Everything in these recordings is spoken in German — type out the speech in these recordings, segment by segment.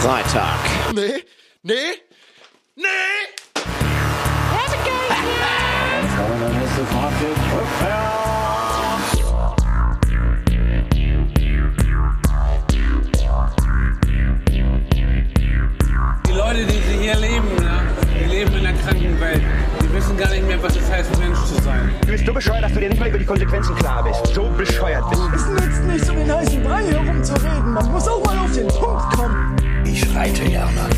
Freitag. Nee, nee, nee! Die Leute, die sie hier leben, ne? die leben in einer kranken Welt. Die wissen gar nicht mehr, was es heißt, Mensch zu sein. Du bist so bescheuert, dass du dir nicht mal über die Konsequenzen klar bist. So bescheuert bist du. Es nützt nichts, um den heißen Brei herumzureden. Man muss auch mal auf den Punkt kommen. Ich schreite gerne.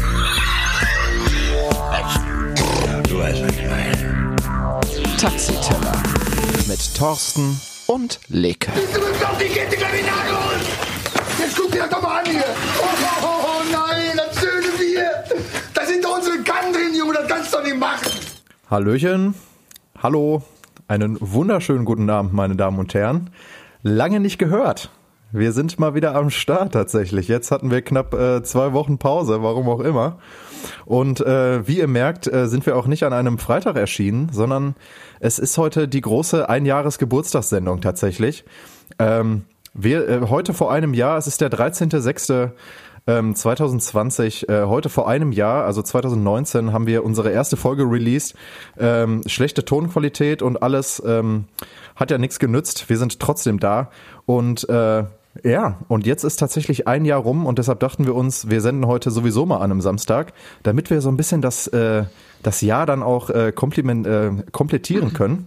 Du weißt, was ich meine. Taxiteller. Mit Thorsten und Leke. Du bist auf die Kette Kriminal holen! Jetzt guck dir das doch mal an hier! Oh, oh, oh, oh nein, das schöne Bier! Da sind doch unsere Kannen drin, Junge, das kannst du doch nicht machen! Hallöchen, hallo, einen wunderschönen guten Abend, meine Damen und Herren. Lange nicht gehört. Wir sind mal wieder am Start tatsächlich. Jetzt hatten wir knapp äh, zwei Wochen Pause, warum auch immer. Und äh, wie ihr merkt, äh, sind wir auch nicht an einem Freitag erschienen, sondern es ist heute die große Einjahres-Geburtstagssendung tatsächlich. Ähm, wir, äh, heute vor einem Jahr, es ist der 13.06. Ähm, 2020, äh, heute vor einem Jahr, also 2019, haben wir unsere erste Folge released. Ähm, schlechte Tonqualität und alles ähm, hat ja nichts genützt. Wir sind trotzdem da. Und äh, ja, und jetzt ist tatsächlich ein Jahr rum und deshalb dachten wir uns, wir senden heute sowieso mal an einem Samstag, damit wir so ein bisschen das, äh, das Jahr dann auch äh, kompliment, äh, komplettieren können.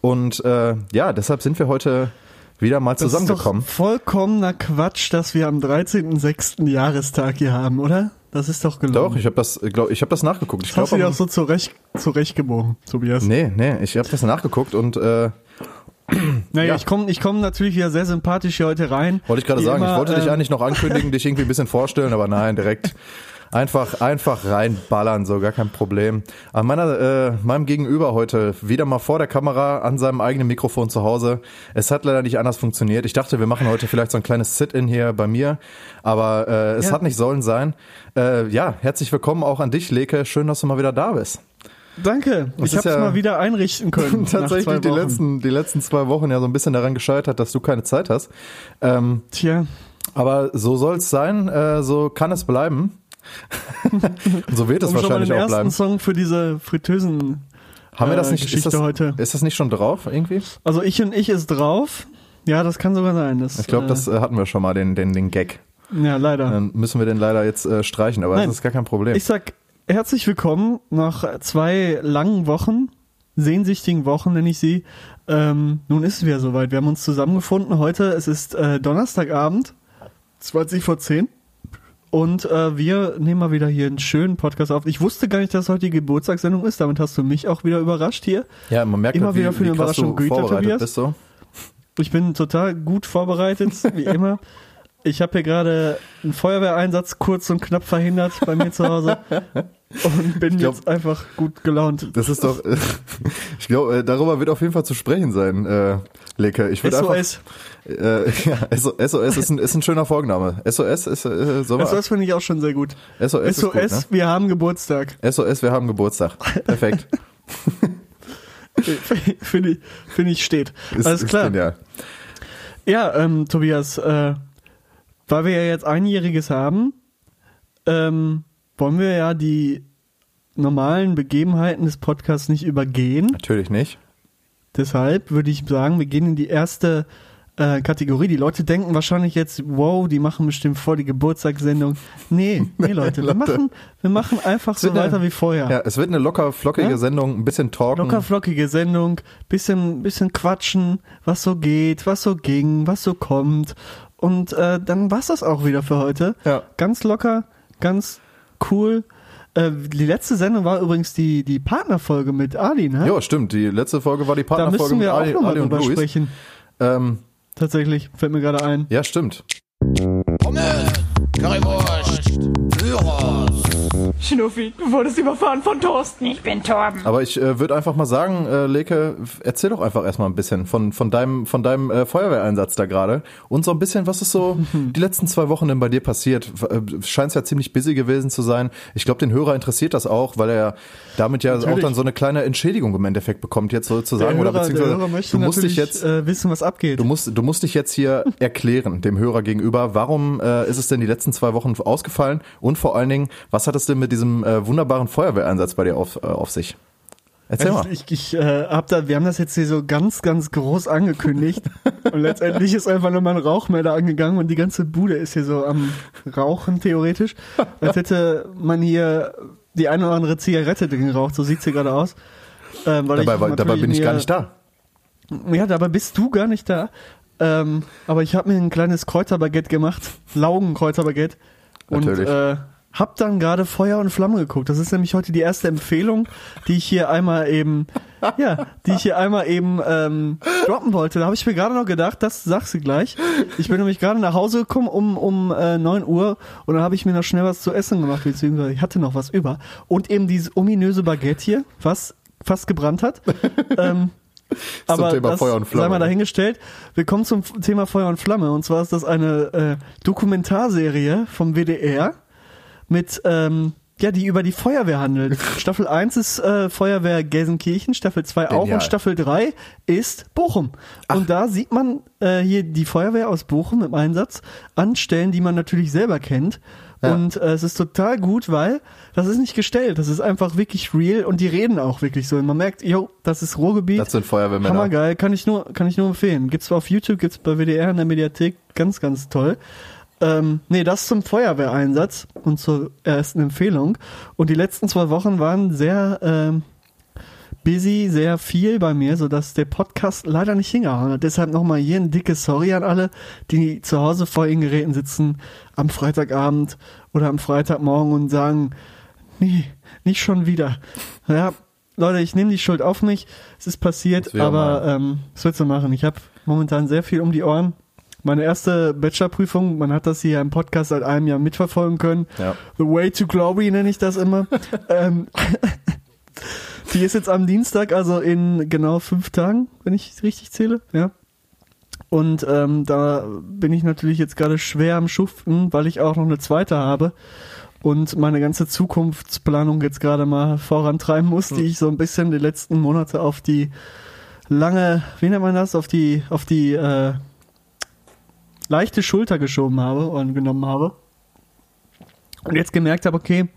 Und äh, ja, deshalb sind wir heute wieder mal Das ist zusammengekommen. doch vollkommener Quatsch, dass wir am 13.06. Jahrestag hier haben, oder? Das ist doch gelogen. Doch, ich habe das, glaub, ich habe das nachgeguckt. Ich das hast du glaub, dir auch so zurecht, zurechtgebogen, Tobias. Nee, nee, ich habe das nachgeguckt und äh, Naja, ja. ich komme ich komm natürlich wieder sehr sympathisch hier heute rein. wollte ich gerade sagen, ich immer, wollte dich ähm, eigentlich noch ankündigen, dich irgendwie ein bisschen vorstellen, aber nein, direkt einfach einfach reinballern, so gar kein Problem. An meiner äh, meinem Gegenüber heute wieder mal vor der Kamera an seinem eigenen Mikrofon zu Hause. Es hat leider nicht anders funktioniert. Ich dachte, wir machen heute vielleicht so ein kleines Sit-in hier bei mir, aber äh, es Ja. hat nicht sollen sein. Äh, ja, herzlich willkommen auch an dich, Leke. Schön, dass du mal wieder da bist. Danke, Das ich ist habe es ja mal wieder einrichten können. tatsächlich die letzten, die letzten zwei Wochen ja so ein bisschen daran gescheitert, dass du keine Zeit hast. Ähm, Tja, aber so soll es sein, äh, so kann es bleiben. Und so wird es um schon mal wahrscheinlich den auch ersten bleiben. Song für diese Fritteusen. Haben wir das äh, nicht? Ist Geschichte das, heute. ist das nicht schon drauf irgendwie? Also ich und ich ist drauf. Ja, das kann sogar sein. Das, Ich glaube, äh, das äh, hatten wir schon mal, den, den, den Gag. Ja, leider. Dann müssen wir den leider jetzt äh, streichen, aber Nein. das ist gar kein Problem. Ich sag herzlich willkommen nach zwei langen Wochen, sehnsüchtigen Wochen nenne ich sie. Ähm, nun ist es wieder soweit. Wir haben uns zusammengefunden heute. Es ist äh, Donnerstagabend, 20 vor 10. Und äh, wir nehmen mal wieder hier einen schönen Podcast auf. Ich wusste gar nicht, dass heute die Geburtstagssendung ist. Damit hast du mich auch wieder überrascht hier. ja, man merkt immer halt, wie, wieder für eine Überraschung Güter, Tobias. Ich bin total gut vorbereitet, wie immer. Ich habe hier gerade einen Feuerwehreinsatz kurz und knapp verhindert bei mir zu Hause und bin glaub- jetzt einfach gut gelaunt. Das ist doch, ich glaube, äh, darüber wird auf jeden Fall zu sprechen sein, äh, Leke. Ich würde einfach, SOS. äh, ja, SOS ist ein, ist ein schöner Folgenname. SOS ist, äh, so SOS finde ich auch schon sehr gut. SOS, ist SOS, gut, ne? wir haben Geburtstag. SOS, wir haben Geburtstag. Perfekt. finde ich, finde ich steht. Ist, Alles ist klar. genial. Ja, ähm, Tobias, äh, weil wir ja jetzt einjähriges haben, ähm, wollen wir ja die normalen Begebenheiten des Podcasts nicht übergehen. Natürlich nicht. Deshalb würde ich sagen, wir gehen in die erste äh, Kategorie. Die Leute denken wahrscheinlich jetzt, wow, die machen bestimmt vor die Geburtstagssendung. Nee, nee, Leute, wir machen, wir machen einfach so eine- weiter wie vorher. Ja, es wird eine locker flockige Ja? Sendung, ein bisschen talken. Locker flockige Sendung, bisschen, bisschen quatschen, was so geht, was so ging, was so kommt. Und äh, dann war's das auch wieder für heute. Ja. Ganz locker, ganz cool. Äh, die letzte Sendung war übrigens die, die Partnerfolge mit Ali, ne? Ja, stimmt. Die letzte Folge war die Partnerfolge müssen mit wir auch Ali, nochmal Ali und Luis. sprechen. Ähm, Tatsächlich, fällt mir gerade ein. ja, stimmt. Pommes, Currywurst, Schnuffi, du wurdest überfahren von Thorsten. Ich bin Torben. Aber ich äh, würde einfach mal sagen, äh, Leke, erzähl doch einfach erstmal ein bisschen von, von deinem, von deinem äh, Feuerwehreinsatz da gerade und so ein bisschen, was ist so die letzten zwei Wochen denn bei dir passiert? Äh, Scheint ja ziemlich busy gewesen zu sein. Ich glaube, den Hörer interessiert das auch, weil er damit ja auch Natürlich. dann so eine kleine Entschädigung im Endeffekt bekommt, jetzt sozusagen. der oder Hörer, der beziehungsweise Hörer möchte du musst dich jetzt äh, wissen, was abgeht. Du musst, du musst dich jetzt hier erklären, dem Hörer gegenüber, warum äh, ist es denn die letzten zwei Wochen ausgefallen und vor allen Dingen, was hat es denn mit diesem äh, wunderbaren Feuerwehreinsatz bei dir auf, äh, auf sich? Erzähl Also mal. ich, ich äh, hab da, wir haben das jetzt hier so ganz, ganz groß angekündigt und letztendlich ist einfach nur mal ein Rauchmelder angegangen und die ganze Bude ist hier so am Rauchen theoretisch, als hätte man hier die eine oder andere Zigarette drin geraucht, so sieht's hier gerade aus. Ähm, Dabei, war- dabei bin ich gar mir- nicht da. Ja, dabei bist du gar nicht da. Ähm, aber ich habe mir ein kleines Kräuterbaguette gemacht, Laugenkräuterbaguette und Natürlich. äh, hab dann gerade Feuer und Flamme geguckt. Das ist nämlich heute die erste Empfehlung, die ich hier einmal eben, ja, die ich hier einmal eben ähm, droppen wollte. Da habe ich mir gerade noch gedacht, das sagst du gleich. Ich bin nämlich gerade nach Hause gekommen um um äh, 9 Uhr und dann habe ich mir noch schnell was zu essen gemacht, beziehungsweise ich hatte noch was über und eben dieses ominöse Baguette hier, was fast gebrannt hat. ähm, aber Thema das Feuer und Flamme. sei mal dahingestellt. Wir kommen zum Thema Feuer und Flamme. Und zwar ist das eine äh, Dokumentarserie vom WDR mit, ähm, ja, die über die Feuerwehr handelt. Staffel 1 ist äh, Feuerwehr Gelsenkirchen, Staffel 2 auch Genial. und Staffel 3 ist Bochum. Und da sieht man äh, hier die Feuerwehr aus Bochum im Einsatz an Stellen, die man natürlich selber kennt. Ja. Und äh, es ist total gut, weil das ist nicht gestellt, das ist einfach wirklich real und die reden auch wirklich so. Und man merkt, yo, das ist Ruhrgebiet. Das sind Feuerwehrmänner. Hammergeil, kann ich nur, kann ich nur empfehlen. Gibt's auf YouTube, gibt's bei WDR in der Mediathek, ganz, ganz toll. Ähm, nee, das zum Feuerwehreinsatz und zur ersten Empfehlung. Und die letzten zwei Wochen waren sehr ähm, busy, sehr viel bei mir, sodass der Podcast leider nicht hingehauen hat. Deshalb nochmal hier ein dickes Sorry an alle, die zu Hause vor ihren Geräten sitzen am Freitagabend oder am Freitagmorgen und sagen, nee, nicht schon wieder. Ja, Leute, ich nehme die Schuld auf mich. Es ist passiert, aber ähm, was willst du machen? Ich habe momentan sehr viel um die Ohren. Meine erste Bachelorprüfung, man hat das hier im Podcast seit einem Jahr mitverfolgen können. Ja. The Way to Glory nenne ich das immer. ähm, die ist jetzt am Dienstag, also in genau fünf Tagen, wenn ich richtig zähle. Ja. Und ähm, da bin ich natürlich jetzt gerade schwer am Schuften, weil ich auch noch eine zweite habe und meine ganze Zukunftsplanung jetzt gerade mal vorantreiben muss, die ich so ein bisschen die letzten Monate auf die lange, wie nennt man das, auf die, auf die äh, leichte Schulter geschoben habe und genommen habe. Und jetzt gemerkt habe, okay,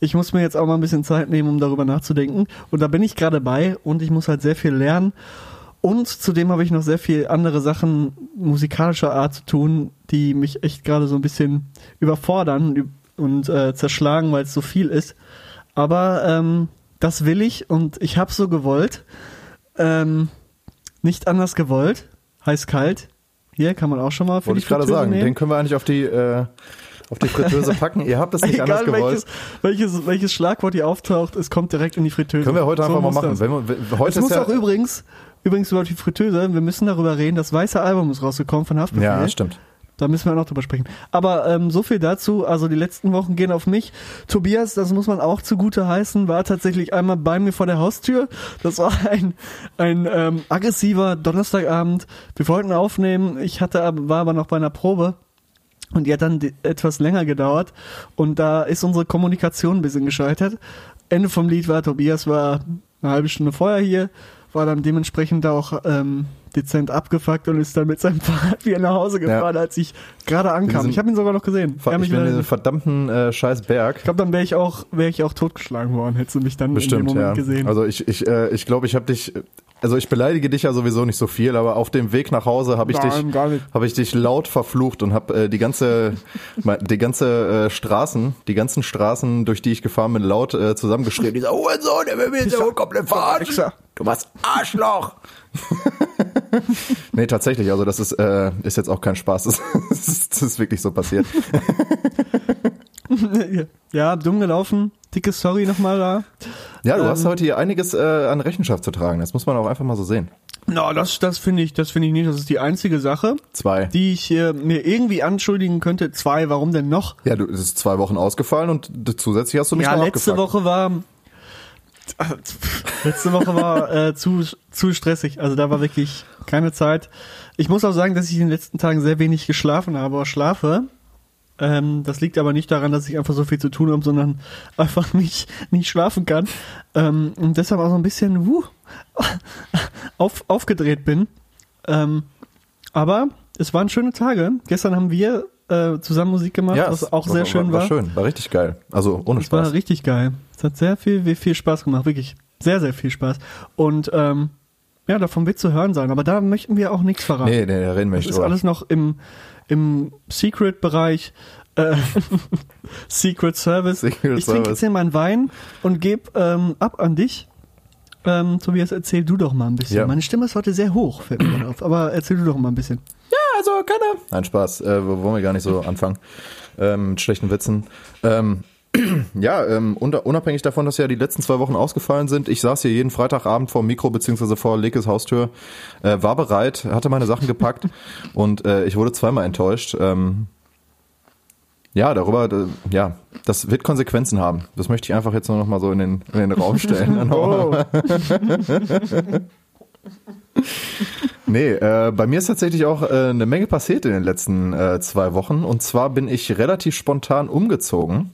ich muss mir jetzt auch mal ein bisschen Zeit nehmen, um darüber nachzudenken. Und da bin ich gerade bei und ich muss halt sehr viel lernen. Und zudem habe ich noch sehr viel andere Sachen musikalischer Art zu tun, die mich echt gerade so ein bisschen überfordern und äh, zerschlagen, weil es so viel ist. Aber ähm, das will ich und ich habe so gewollt. Ähm, nicht anders gewollt. Heiß kalt. Hier kann man auch schon mal Wollte ich gerade sagen. nehmen. Den können wir eigentlich auf die, äh, auf die Fritteuse packen. Ihr habt es nicht anders Egal gewollt. welches, welches, welches Schlagwort hier auftaucht, es kommt direkt in die Fritteuse. Können wir heute So einfach mal machen. das. Wenn wir, wenn- heute Es muss ja, auch übrigens, übrigens über die Fritteuse, wir müssen darüber reden, das weiße Album ist rausgekommen von Haftbefehl. ja, stimmt. Da müssen wir noch drüber sprechen. Aber ähm, so viel dazu. Also die letzten Wochen gehen auf mich. Tobias, das muss man auch zugute heißen, war tatsächlich einmal bei mir vor der Haustür. Das war ein, ein ähm, aggressiver Donnerstagabend. Wir wollten aufnehmen. Ich hatte, war aber noch bei einer Probe. Und die hat dann etwas länger gedauert. Und da ist unsere Kommunikation ein bisschen gescheitert. Ende vom Lied war, Tobias war eine halbe Stunde vorher hier, war dann dementsprechend auch ähm, dezent abgefuckt und ist dann mit seinem Fahrrad wieder nach Hause gefahren, als ich gerade ankam. Ich habe ihn sogar noch gesehen. Er mich Ich bin diesen verdammten äh, scheiß Berg. ich glaube, dann wäre ich auch wäre ich auch totgeschlagen worden, hättest du mich dann in Bestimmt, dem Moment ja. gesehen. Also ich, ich, äh, ich glaube, ich habe dich, also ich beleidige dich ja sowieso nicht so viel, aber auf dem Weg nach Hause habe ich Nein, dich, habe ich dich laut verflucht und habe äh, die ganze, die ganze äh, Straßen, die ganzen Straßen, durch die ich gefahren bin, laut äh, zusammengeschrien. Dieser Hurensohn, der will mir jetzt komplett verarschen. Du warst Arschloch. nee, tatsächlich, also das ist, äh, ist jetzt auch kein Spaß. Das ist, das ist wirklich so passiert. ja, dumm gelaufen. Dickes Sorry nochmal da. Ja, du Ähm, hast heute hier einiges äh, an Rechenschaft zu tragen. Das muss man auch einfach mal so sehen. Na, das, das finde ich, das finde ich nicht. Das ist die einzige Sache, Zwei. die ich äh, mir irgendwie anschuldigen könnte. Zwei, warum denn noch? ja, du es ist zwei Wochen ausgefallen und zusätzlich hast du mich Ja, noch letzte abgefuckt. Woche war letzte Woche war äh, zu zu stressig. Also da war wirklich keine Zeit. Ich muss auch sagen, dass ich in den letzten Tagen sehr wenig geschlafen habe, oder schlafe. Ähm, das liegt aber nicht daran, dass ich einfach so viel zu tun habe, sondern einfach nicht nicht schlafen kann ähm, und deshalb auch so ein bisschen wuh, auf, aufgedreht bin. Ähm, aber es waren schöne Tage. Gestern haben wir äh, zusammen Musik gemacht, Ja, was auch sehr schön war. War schön, war richtig geil. Also ohne Es war Spaß. richtig geil. Es hat sehr viel, viel Spaß gemacht, wirklich. Sehr, sehr viel Spaß. Und ähm, ja, davon wird zu hören sein. Aber da möchten wir auch nichts verraten. Nee, nee, da reden wir das nicht ist drüber. alles noch im, im Secret-Bereich. Äh, Secret Service. Secret ich trinke jetzt hier meinen Wein und gebe ähm, ab an dich. Ähm, Tobias, erzähl du doch mal ein bisschen. Ja. Meine Stimme ist heute sehr hoch, fällt mir auf. Aber erzähl du doch mal ein bisschen. Also keine. Nein, Spaß. Äh, wollen wir gar nicht so anfangen ähm, mit schlechten Witzen. Ähm, ja, ähm, unabhängig davon, dass ja die letzten zwei Wochen ausgefallen sind, ich saß hier jeden Freitagabend vor dem Mikro beziehungsweise vor Lekes Haustür, äh, war bereit, hatte meine Sachen gepackt und äh, ich wurde zweimal enttäuscht. Ähm, ja, darüber, äh, ja, das wird Konsequenzen haben. Das möchte ich einfach jetzt nur noch mal so in den, in den Raum stellen. Oh. Nee, äh, bei mir ist tatsächlich auch äh, eine Menge passiert in den letzten äh, zwei Wochen. Und zwar bin ich relativ spontan umgezogen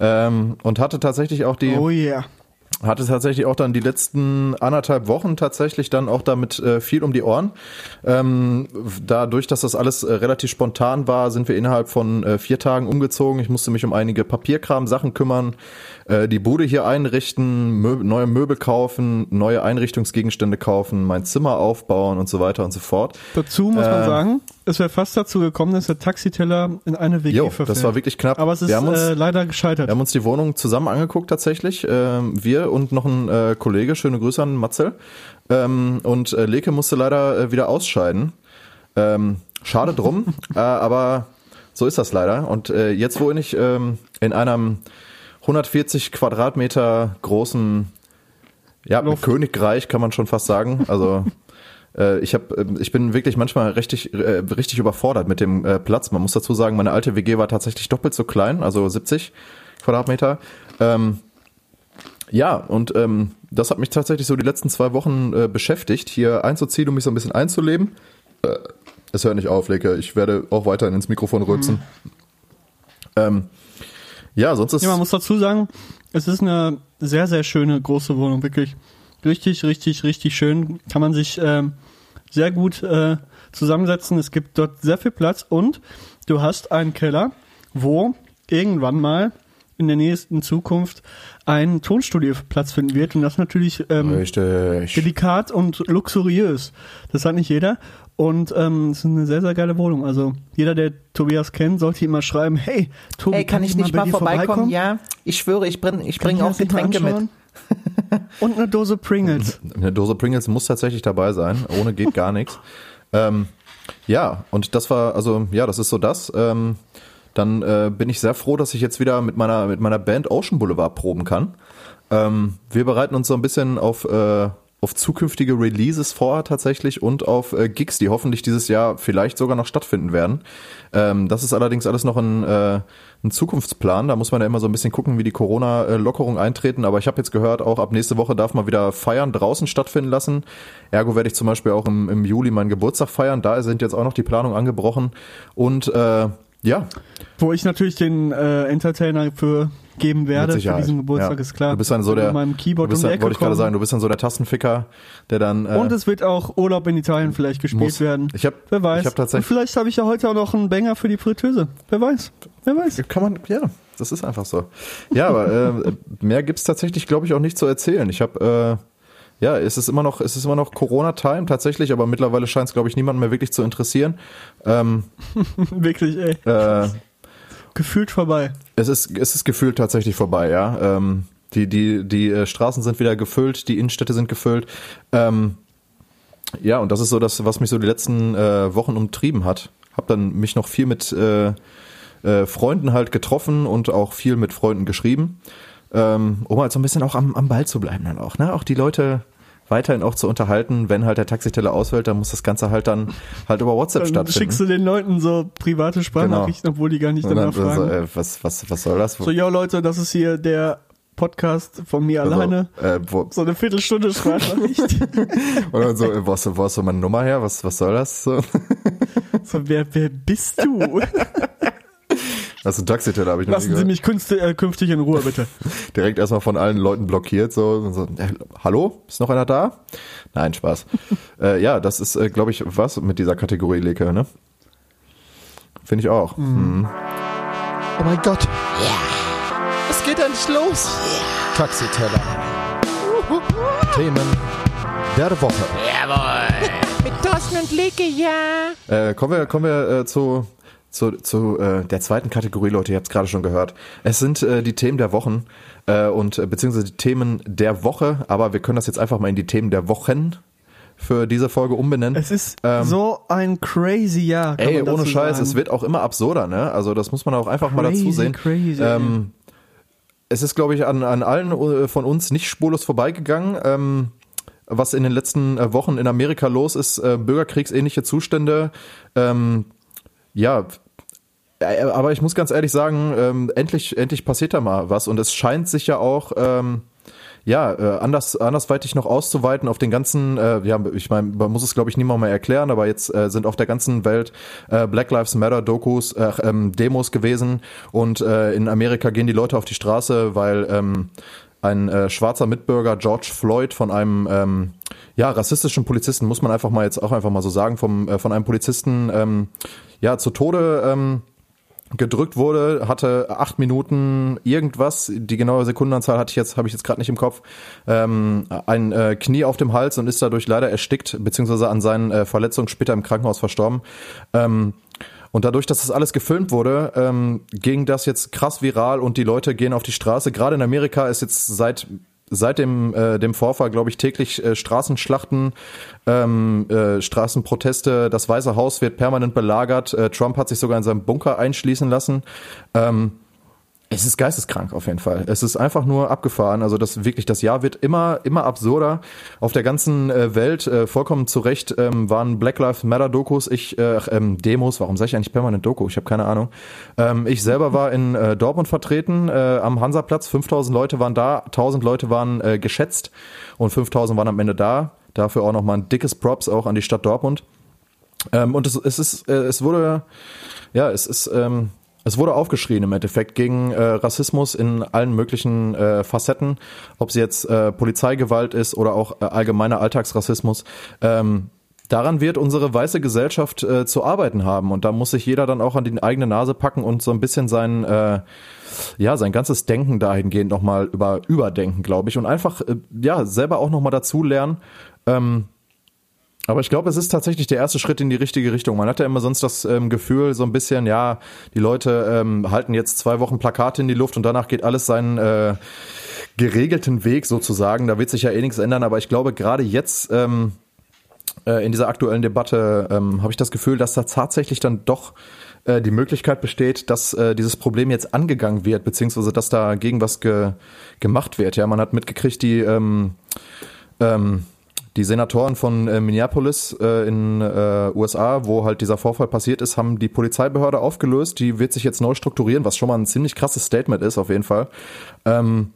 ähm, und hatte tatsächlich auch die Oh yeah. Hatte tatsächlich auch dann die letzten anderthalb Wochen tatsächlich dann auch damit äh, viel um die Ohren. Ähm, dadurch, dass das alles äh, relativ spontan war, sind wir innerhalb von äh, vier Tagen umgezogen. Ich musste mich um einige Papierkram-Sachen kümmern, äh, die Bude hier einrichten, Mö neue Möbel kaufen, neue Einrichtungsgegenstände kaufen, mein Zimmer aufbauen und so weiter und so fort. Dazu muss man Äh, sagen, es wäre fast dazu gekommen, dass der Taxiteller in eine WG Jo, verfällt. das war wirklich knapp. Aber es ist uns- äh, leider gescheitert. Wir haben uns die Wohnung zusammen angeguckt tatsächlich. Ähm, wir und noch ein äh, Kollege, schöne Grüße an Matzel. Ähm, und äh, Leke musste leider äh, wieder ausscheiden. Ähm, schade drum, äh, aber so ist das leider. Und äh, jetzt wohne ich ähm, in einem 140 Quadratmeter großen ja. Königreich, kann man schon fast sagen. Also ich habe, ich bin wirklich manchmal richtig, äh, richtig überfordert mit dem äh, Platz. Man muss dazu sagen, meine alte WG war tatsächlich doppelt so klein, also 70 Quadratmeter. Ähm, ja, und ähm, das hat mich tatsächlich so die letzten zwei Wochen äh, beschäftigt, hier einzuziehen, um mich so ein bisschen einzuleben. Äh, es hört nicht auf, Leke. Ich werde auch weiterhin ins Mikrofon rülpsen. Ähm, ja, sonst ist Ja, man muss dazu sagen, es ist eine sehr, sehr schöne große Wohnung, wirklich. Richtig, richtig, richtig schön. Kann man sich ähm, sehr gut äh, zusammensetzen. Es gibt dort sehr viel Platz und du hast einen Keller, wo irgendwann mal in der nächsten Zukunft ein Tonstudio Platz finden wird und das natürlich ähm, richtig. delikat und luxuriös. Das hat nicht jeder. Und ähm, es ist eine sehr, sehr geile Wohnung. Also jeder, der Tobias kennt, sollte ihm mal schreiben, hey, Tobi, Ey, kann ich nicht bei mal dir vorbeikommen? Ja, ich schwöre, ich bring, ich Kann bringe auch mal Getränke mit. Und eine Dose Pringles. Eine Dose Pringles muss tatsächlich dabei sein. Ohne geht gar nichts. Ähm, ja, und das war, also, ja, das ist so das. Ähm, dann äh, bin ich sehr froh, dass ich jetzt wieder mit meiner, mit meiner Band Ocean Boulevard proben kann. Ähm, wir bereiten uns so ein bisschen auf, äh, auf zukünftige Releases vor tatsächlich und auf äh, Gigs, die hoffentlich dieses Jahr vielleicht sogar noch stattfinden werden. Ähm, das ist allerdings alles noch ein, äh, ein Zukunftsplan. Da muss man ja immer so ein bisschen gucken, wie die Corona-Lockerungen eintreten. Aber ich habe jetzt gehört, auch ab nächste Woche darf man wieder Feiern draußen stattfinden lassen. Ergo werde ich zum Beispiel auch im, im Juli meinen Geburtstag feiern. Da sind jetzt auch noch die Planungen angebrochen. Und äh, ja, Wo ich natürlich den äh, Entertainer für geben werde für diesen Geburtstag, ja. ist klar. Du bist dann so der, meinem Keyboard du bist um dann, Ecke wollte ich gerade sagen, du bist dann so der Tastenficker, der dann äh, Und es wird auch Urlaub in Italien vielleicht gespielt muss. werden. Ich hab- Wer weiß. ich hab tatsächlich- Und vielleicht habe ich ja heute auch noch einen Banger für die Fritteuse. Wer weiß. Wer weiß. Kann man, ja, das ist einfach so. Ja, aber äh, mehr gibt's tatsächlich, glaube ich, auch nicht zu erzählen. Ich habe, äh, ja, es ist immer noch, es ist immer noch Corona-Time tatsächlich, aber mittlerweile scheint es, glaube ich, niemanden mehr wirklich zu interessieren. Ähm, Wirklich, ey. äh, Gefühlt vorbei. es ist, es ist gefühlt tatsächlich vorbei, ja. Ähm, die, die, die äh, Straßen sind wieder gefüllt, die Innenstädte sind gefüllt. Ähm, ja, und das ist so das, was mich so die letzten äh, Wochen umtrieben hat. Hab dann mich noch viel mit äh, äh, Freunden halt getroffen und auch viel mit Freunden geschrieben, ähm, um halt so ein bisschen auch am, am Ball zu bleiben dann auch. Ne? Auch die Leute weiterhin auch zu unterhalten. Wenn halt der Taxiteller ausfällt, dann muss das Ganze halt dann halt über WhatsApp Dann stattfinden. schickst du den Leuten so private Sprachnachrichten, obwohl die gar nicht Und dann danach so, fragen. äh, was, was, was soll das? So, ja Leute, das ist hier der Podcast von mir Also, alleine. äh, So eine Viertelstunde Sprachnachricht. dann so, äh, wo hast du, wo hast du meine Nummer her? Was, was soll das? So. so, wer, wer bist du? Das ist ein Taxiteller, habe ich noch Lassen Sie gehört. mich künste, äh, künftig in Ruhe, bitte. Direkt erstmal von allen Leuten blockiert. So, so äh, hallo? Ist noch einer da? Nein, Spaß. äh, ja, das ist, äh, glaube ich, was mit dieser Kategorie Leke, ne? Finde ich auch. Mhm. Oh mein Gott. Es geht endlich los. Taxiteller. Themen der Woche. Mit Thorsten und Leke, ja. Äh, kommen wir, kommen wir äh, zu, zu, zu äh, der zweiten Kategorie, Leute, ihr habt es gerade schon gehört. Es sind äh, die Themen der Wochen äh, und äh, beziehungsweise die Themen der Woche, aber wir können das jetzt einfach mal in die Themen der Wochen für diese Folge umbenennen. Es ist Ähm, so ein crazy Jahr. Ey, ohne Scheiß, sagen. es wird auch immer absurder, ne? Also das muss man auch einfach mal Crazy, dazu sehen. crazy, ähm, es ist, glaube ich, an, an allen äh, von uns nicht spurlos vorbeigegangen. Ähm, was in den letzten äh, Wochen in Amerika los ist, äh, bürgerkriegsähnliche Zustände. Ähm, ja, äh, aber ich muss ganz ehrlich sagen, ähm, endlich, endlich passiert da mal was. Und es scheint sich ja auch ähm, ja, äh, anders, andersweitig noch auszuweiten auf den ganzen, äh, ja, ich meine, man muss es glaube ich niemand mehr erklären, aber jetzt äh, sind auf der ganzen Welt äh, Black Lives Matter Dokus, äh, ähm, Demos gewesen. Und äh, in Amerika gehen die Leute auf die Straße, weil ähm, ein äh, schwarzer Mitbürger George Floyd von einem ähm, ja rassistischen Polizisten muss man einfach mal jetzt auch einfach mal so sagen vom äh, von einem Polizisten ähm, ja zu Tode ähm, gedrückt wurde, hatte acht Minuten irgendwas, die genaue Sekundenanzahl hatte ich jetzt, habe ich jetzt gerade nicht im Kopf, ähm, ein äh, Knie auf dem Hals und ist dadurch leider erstickt, beziehungsweise an seinen äh, Verletzungen später im Krankenhaus verstorben. Ähm, und dadurch, dass das alles gefilmt wurde, ähm, ging das jetzt krass viral und die Leute gehen auf die Straße. Gerade in Amerika ist jetzt seit seit dem äh, dem Vorfall, glaube ich, täglich äh, Straßenschlachten, ähm, äh, Straßenproteste. Das Weiße Haus wird permanent belagert. Äh, Trump hat sich sogar in seinem Bunker einschließen lassen. Ähm, es ist geisteskrank auf jeden Fall. Es ist einfach nur abgefahren. Also das wirklich das Jahr wird immer immer absurder. Auf der ganzen äh, Welt äh, vollkommen zu Recht ähm, waren Black Lives Matter Dokus. Ich äh, ähm, Demos. Warum sage ich eigentlich permanent Doku? Ich habe keine Ahnung. Ähm, ich selber war in äh, Dortmund vertreten äh, am Hansaplatz. 5000 Leute waren da. 1000 Leute waren äh, geschätzt und 5000 waren am Ende da. Dafür auch nochmal ein dickes Props auch an die Stadt Dortmund. Ähm, und es, es ist, äh, es wurde, ja, es ist, ähm, es wurde aufgeschrien im Endeffekt gegen äh, Rassismus in allen möglichen äh, Facetten, ob es jetzt äh, Polizeigewalt ist oder auch äh, allgemeiner Alltagsrassismus. Ähm, daran wird unsere weiße Gesellschaft äh, zu arbeiten haben und da muss sich jeder dann auch an die eigene Nase packen und so ein bisschen sein, äh, ja, sein ganzes Denken dahingehend nochmal über überdenken, glaube ich, und einfach ja selber auch nochmal dazu lernen. Ähm, aber ich glaube, es ist tatsächlich der erste Schritt in die richtige Richtung. Man hat ja immer sonst das ähm, Gefühl, so ein bisschen, ja, die Leute ähm, halten jetzt zwei Wochen Plakate in die Luft und danach geht alles seinen äh, geregelten Weg sozusagen. Da wird sich ja eh nichts ändern. Aber ich glaube, gerade jetzt ähm, äh, in dieser aktuellen Debatte ähm, habe ich das Gefühl, dass da tatsächlich dann doch äh, die Möglichkeit besteht, dass äh, dieses Problem jetzt angegangen wird, beziehungsweise dass dagegen was ge gemacht wird. Ja, man hat mitgekriegt, die ähm, ähm, die Senatoren von äh, Minneapolis äh, in äh, USA, wo halt dieser Vorfall passiert ist, haben die Polizeibehörde aufgelöst. Die wird sich jetzt neu strukturieren, was schon mal ein ziemlich krasses Statement ist, auf jeden Fall. Ähm,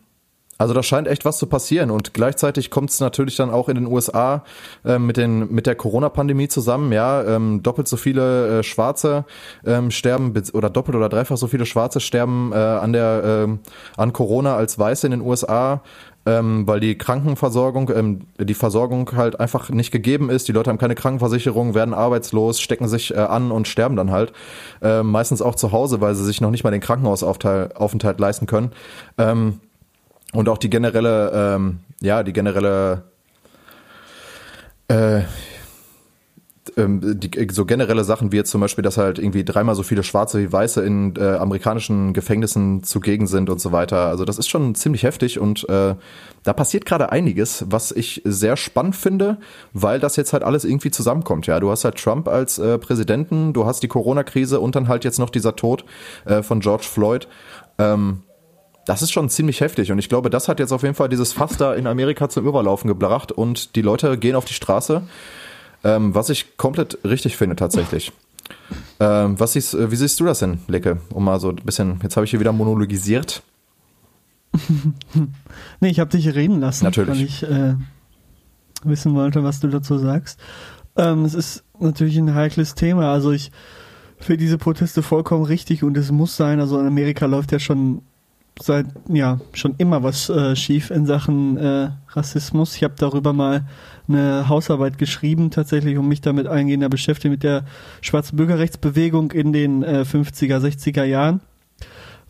also da scheint echt was zu passieren und gleichzeitig kommt es natürlich dann auch in den USA äh, mit den mit der Corona-Pandemie zusammen. Ja, ähm, doppelt so viele äh, Schwarze ähm, sterben oder doppelt oder dreifach so viele Schwarze sterben äh, an der ähm, an Corona als Weiße in den USA. Ähm, weil die Krankenversorgung, ähm, die Versorgung halt einfach nicht gegeben ist. Die Leute haben keine Krankenversicherung, werden arbeitslos, stecken sich äh, an und sterben dann halt. Ähm, meistens auch zu Hause, weil sie sich noch nicht mal den Krankenhausaufenthalt leisten können. Ähm, und auch die generelle, ähm, ja, die generelle, äh, ähm, die, so generelle Sachen wie jetzt zum Beispiel, dass halt irgendwie dreimal so viele Schwarze wie Weiße in äh, amerikanischen Gefängnissen zugegen sind und so weiter. Also das ist schon ziemlich heftig und äh, da passiert gerade einiges, was ich sehr spannend finde, weil das jetzt halt alles irgendwie zusammenkommt. Ja, du hast halt Trump als äh, Präsidenten, du hast die Corona-Krise und dann halt jetzt noch dieser Tod äh, von George Floyd. Ähm, das ist schon ziemlich heftig und ich glaube, das hat jetzt auf jeden Fall dieses Fass da in Amerika zum Überlaufen gebracht und die Leute gehen auf die Straße, ähm, was ich komplett richtig finde tatsächlich. Ähm, was siehst, äh, wie siehst du das denn, Lecke? Um mal so ein bisschen, jetzt habe ich hier wieder monologisiert. Nee, ich habe dich reden lassen, Natürlich. weil ich äh, wissen wollte, was du dazu sagst. Ähm, es ist natürlich ein heikles Thema. Also ich finde diese Proteste vollkommen richtig und es muss sein. Also in Amerika läuft ja schon seit ja schon immer was äh, schief in Sachen äh, Rassismus. Ich habe darüber mal eine Hausarbeit geschrieben, tatsächlich, um mich damit eingehender beschäftigt mit der schwarzen Bürgerrechtsbewegung in den äh, 50er, 60er Jahren.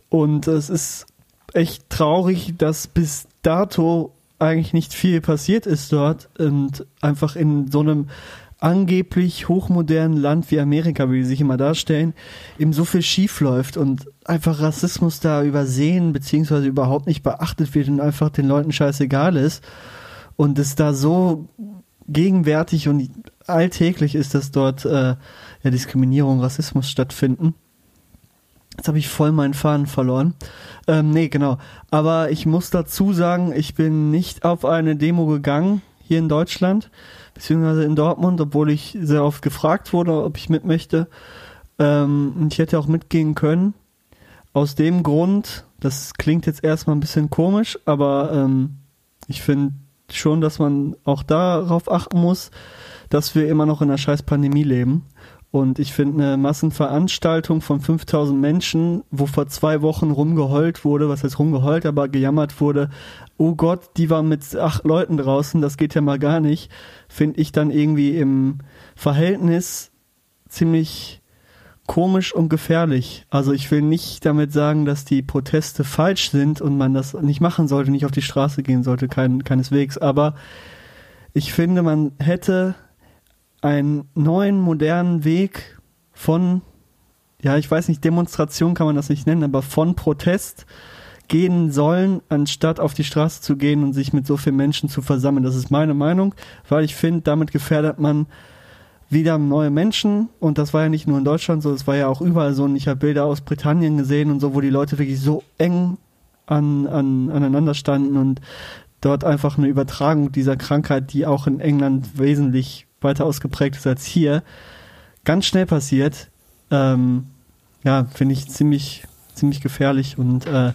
Und es ist echt traurig, dass bis dato eigentlich nicht viel passiert ist dort und einfach in so einem angeblich hochmodernen Land wie Amerika, wie sie sich immer darstellen, eben so viel schief läuft und einfach Rassismus da übersehen beziehungsweise überhaupt nicht beachtet wird und einfach den Leuten scheißegal ist und es da so gegenwärtig und alltäglich ist, dass dort äh, ja, Diskriminierung, Rassismus stattfinden. Jetzt habe ich voll meinen Faden verloren. Ähm, nee, genau. Aber ich muss dazu sagen, ich bin nicht auf eine Demo gegangen hier in Deutschland, beziehungsweise in Dortmund, obwohl ich sehr oft gefragt wurde, ob ich mit möchte. Ähm, ich hätte auch mitgehen können. Aus dem Grund, das klingt jetzt erstmal ein bisschen komisch, aber ähm, ich finde schon, dass man auch darauf achten muss, dass wir immer noch in einer scheiß Pandemie leben. Und ich finde eine Massenveranstaltung von 5000 Menschen, wo vor zwei Wochen rumgeheult wurde, was heißt rumgeheult, aber gejammert wurde, oh Gott, die waren mit acht Leuten draußen, das geht ja mal gar nicht, finde ich dann irgendwie im Verhältnis ziemlich komisch und gefährlich. Also ich will nicht damit sagen, dass die Proteste falsch sind und man das nicht machen sollte, nicht auf die Straße gehen sollte, kein, keineswegs, aber ich finde, man hätte einen neuen, modernen Weg von, ja, ich weiß nicht, Demonstration kann man das nicht nennen, aber von Protest gehen sollen, anstatt auf die Straße zu gehen und sich mit so vielen Menschen zu versammeln. Das ist meine Meinung, weil ich finde, damit gefährdet man wieder neue Menschen und das war ja nicht nur in Deutschland so, es war ja auch überall so und ich habe Bilder aus Britannien gesehen und so, wo die Leute wirklich so eng an, an, aneinander standen und dort einfach eine Übertragung dieser Krankheit, die auch in England wesentlich weiter ausgeprägt ist als hier, ganz schnell passiert. Ähm, ja, finde ich ziemlich, ziemlich gefährlich und äh,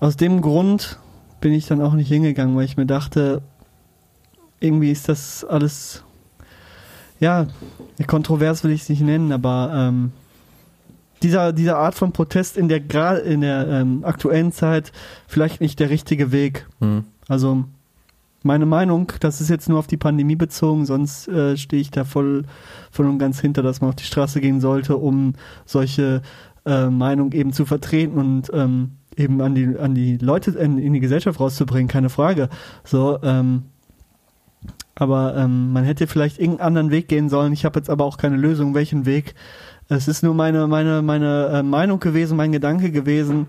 aus dem Grund bin ich dann auch nicht hingegangen, weil ich mir dachte, irgendwie ist das alles, ja, kontrovers will ich es nicht nennen, aber ähm, dieser, dieser Art von Protest in der in der ähm, aktuellen Zeit vielleicht nicht der richtige Weg. Hm. Also meine Meinung, das ist jetzt nur auf die Pandemie bezogen, sonst äh, stehe ich da voll, voll und ganz hinter, dass man auf die Straße gehen sollte, um solche äh, Meinung eben zu vertreten und ähm, eben an die, an die Leute in, in die Gesellschaft rauszubringen, keine Frage. So, ähm, aber ähm, man hätte vielleicht irgendeinen anderen Weg gehen sollen. Ich habe jetzt aber auch keine Lösung, welchen Weg. Es ist nur meine, meine, meine äh, Meinung gewesen, mein Gedanke gewesen.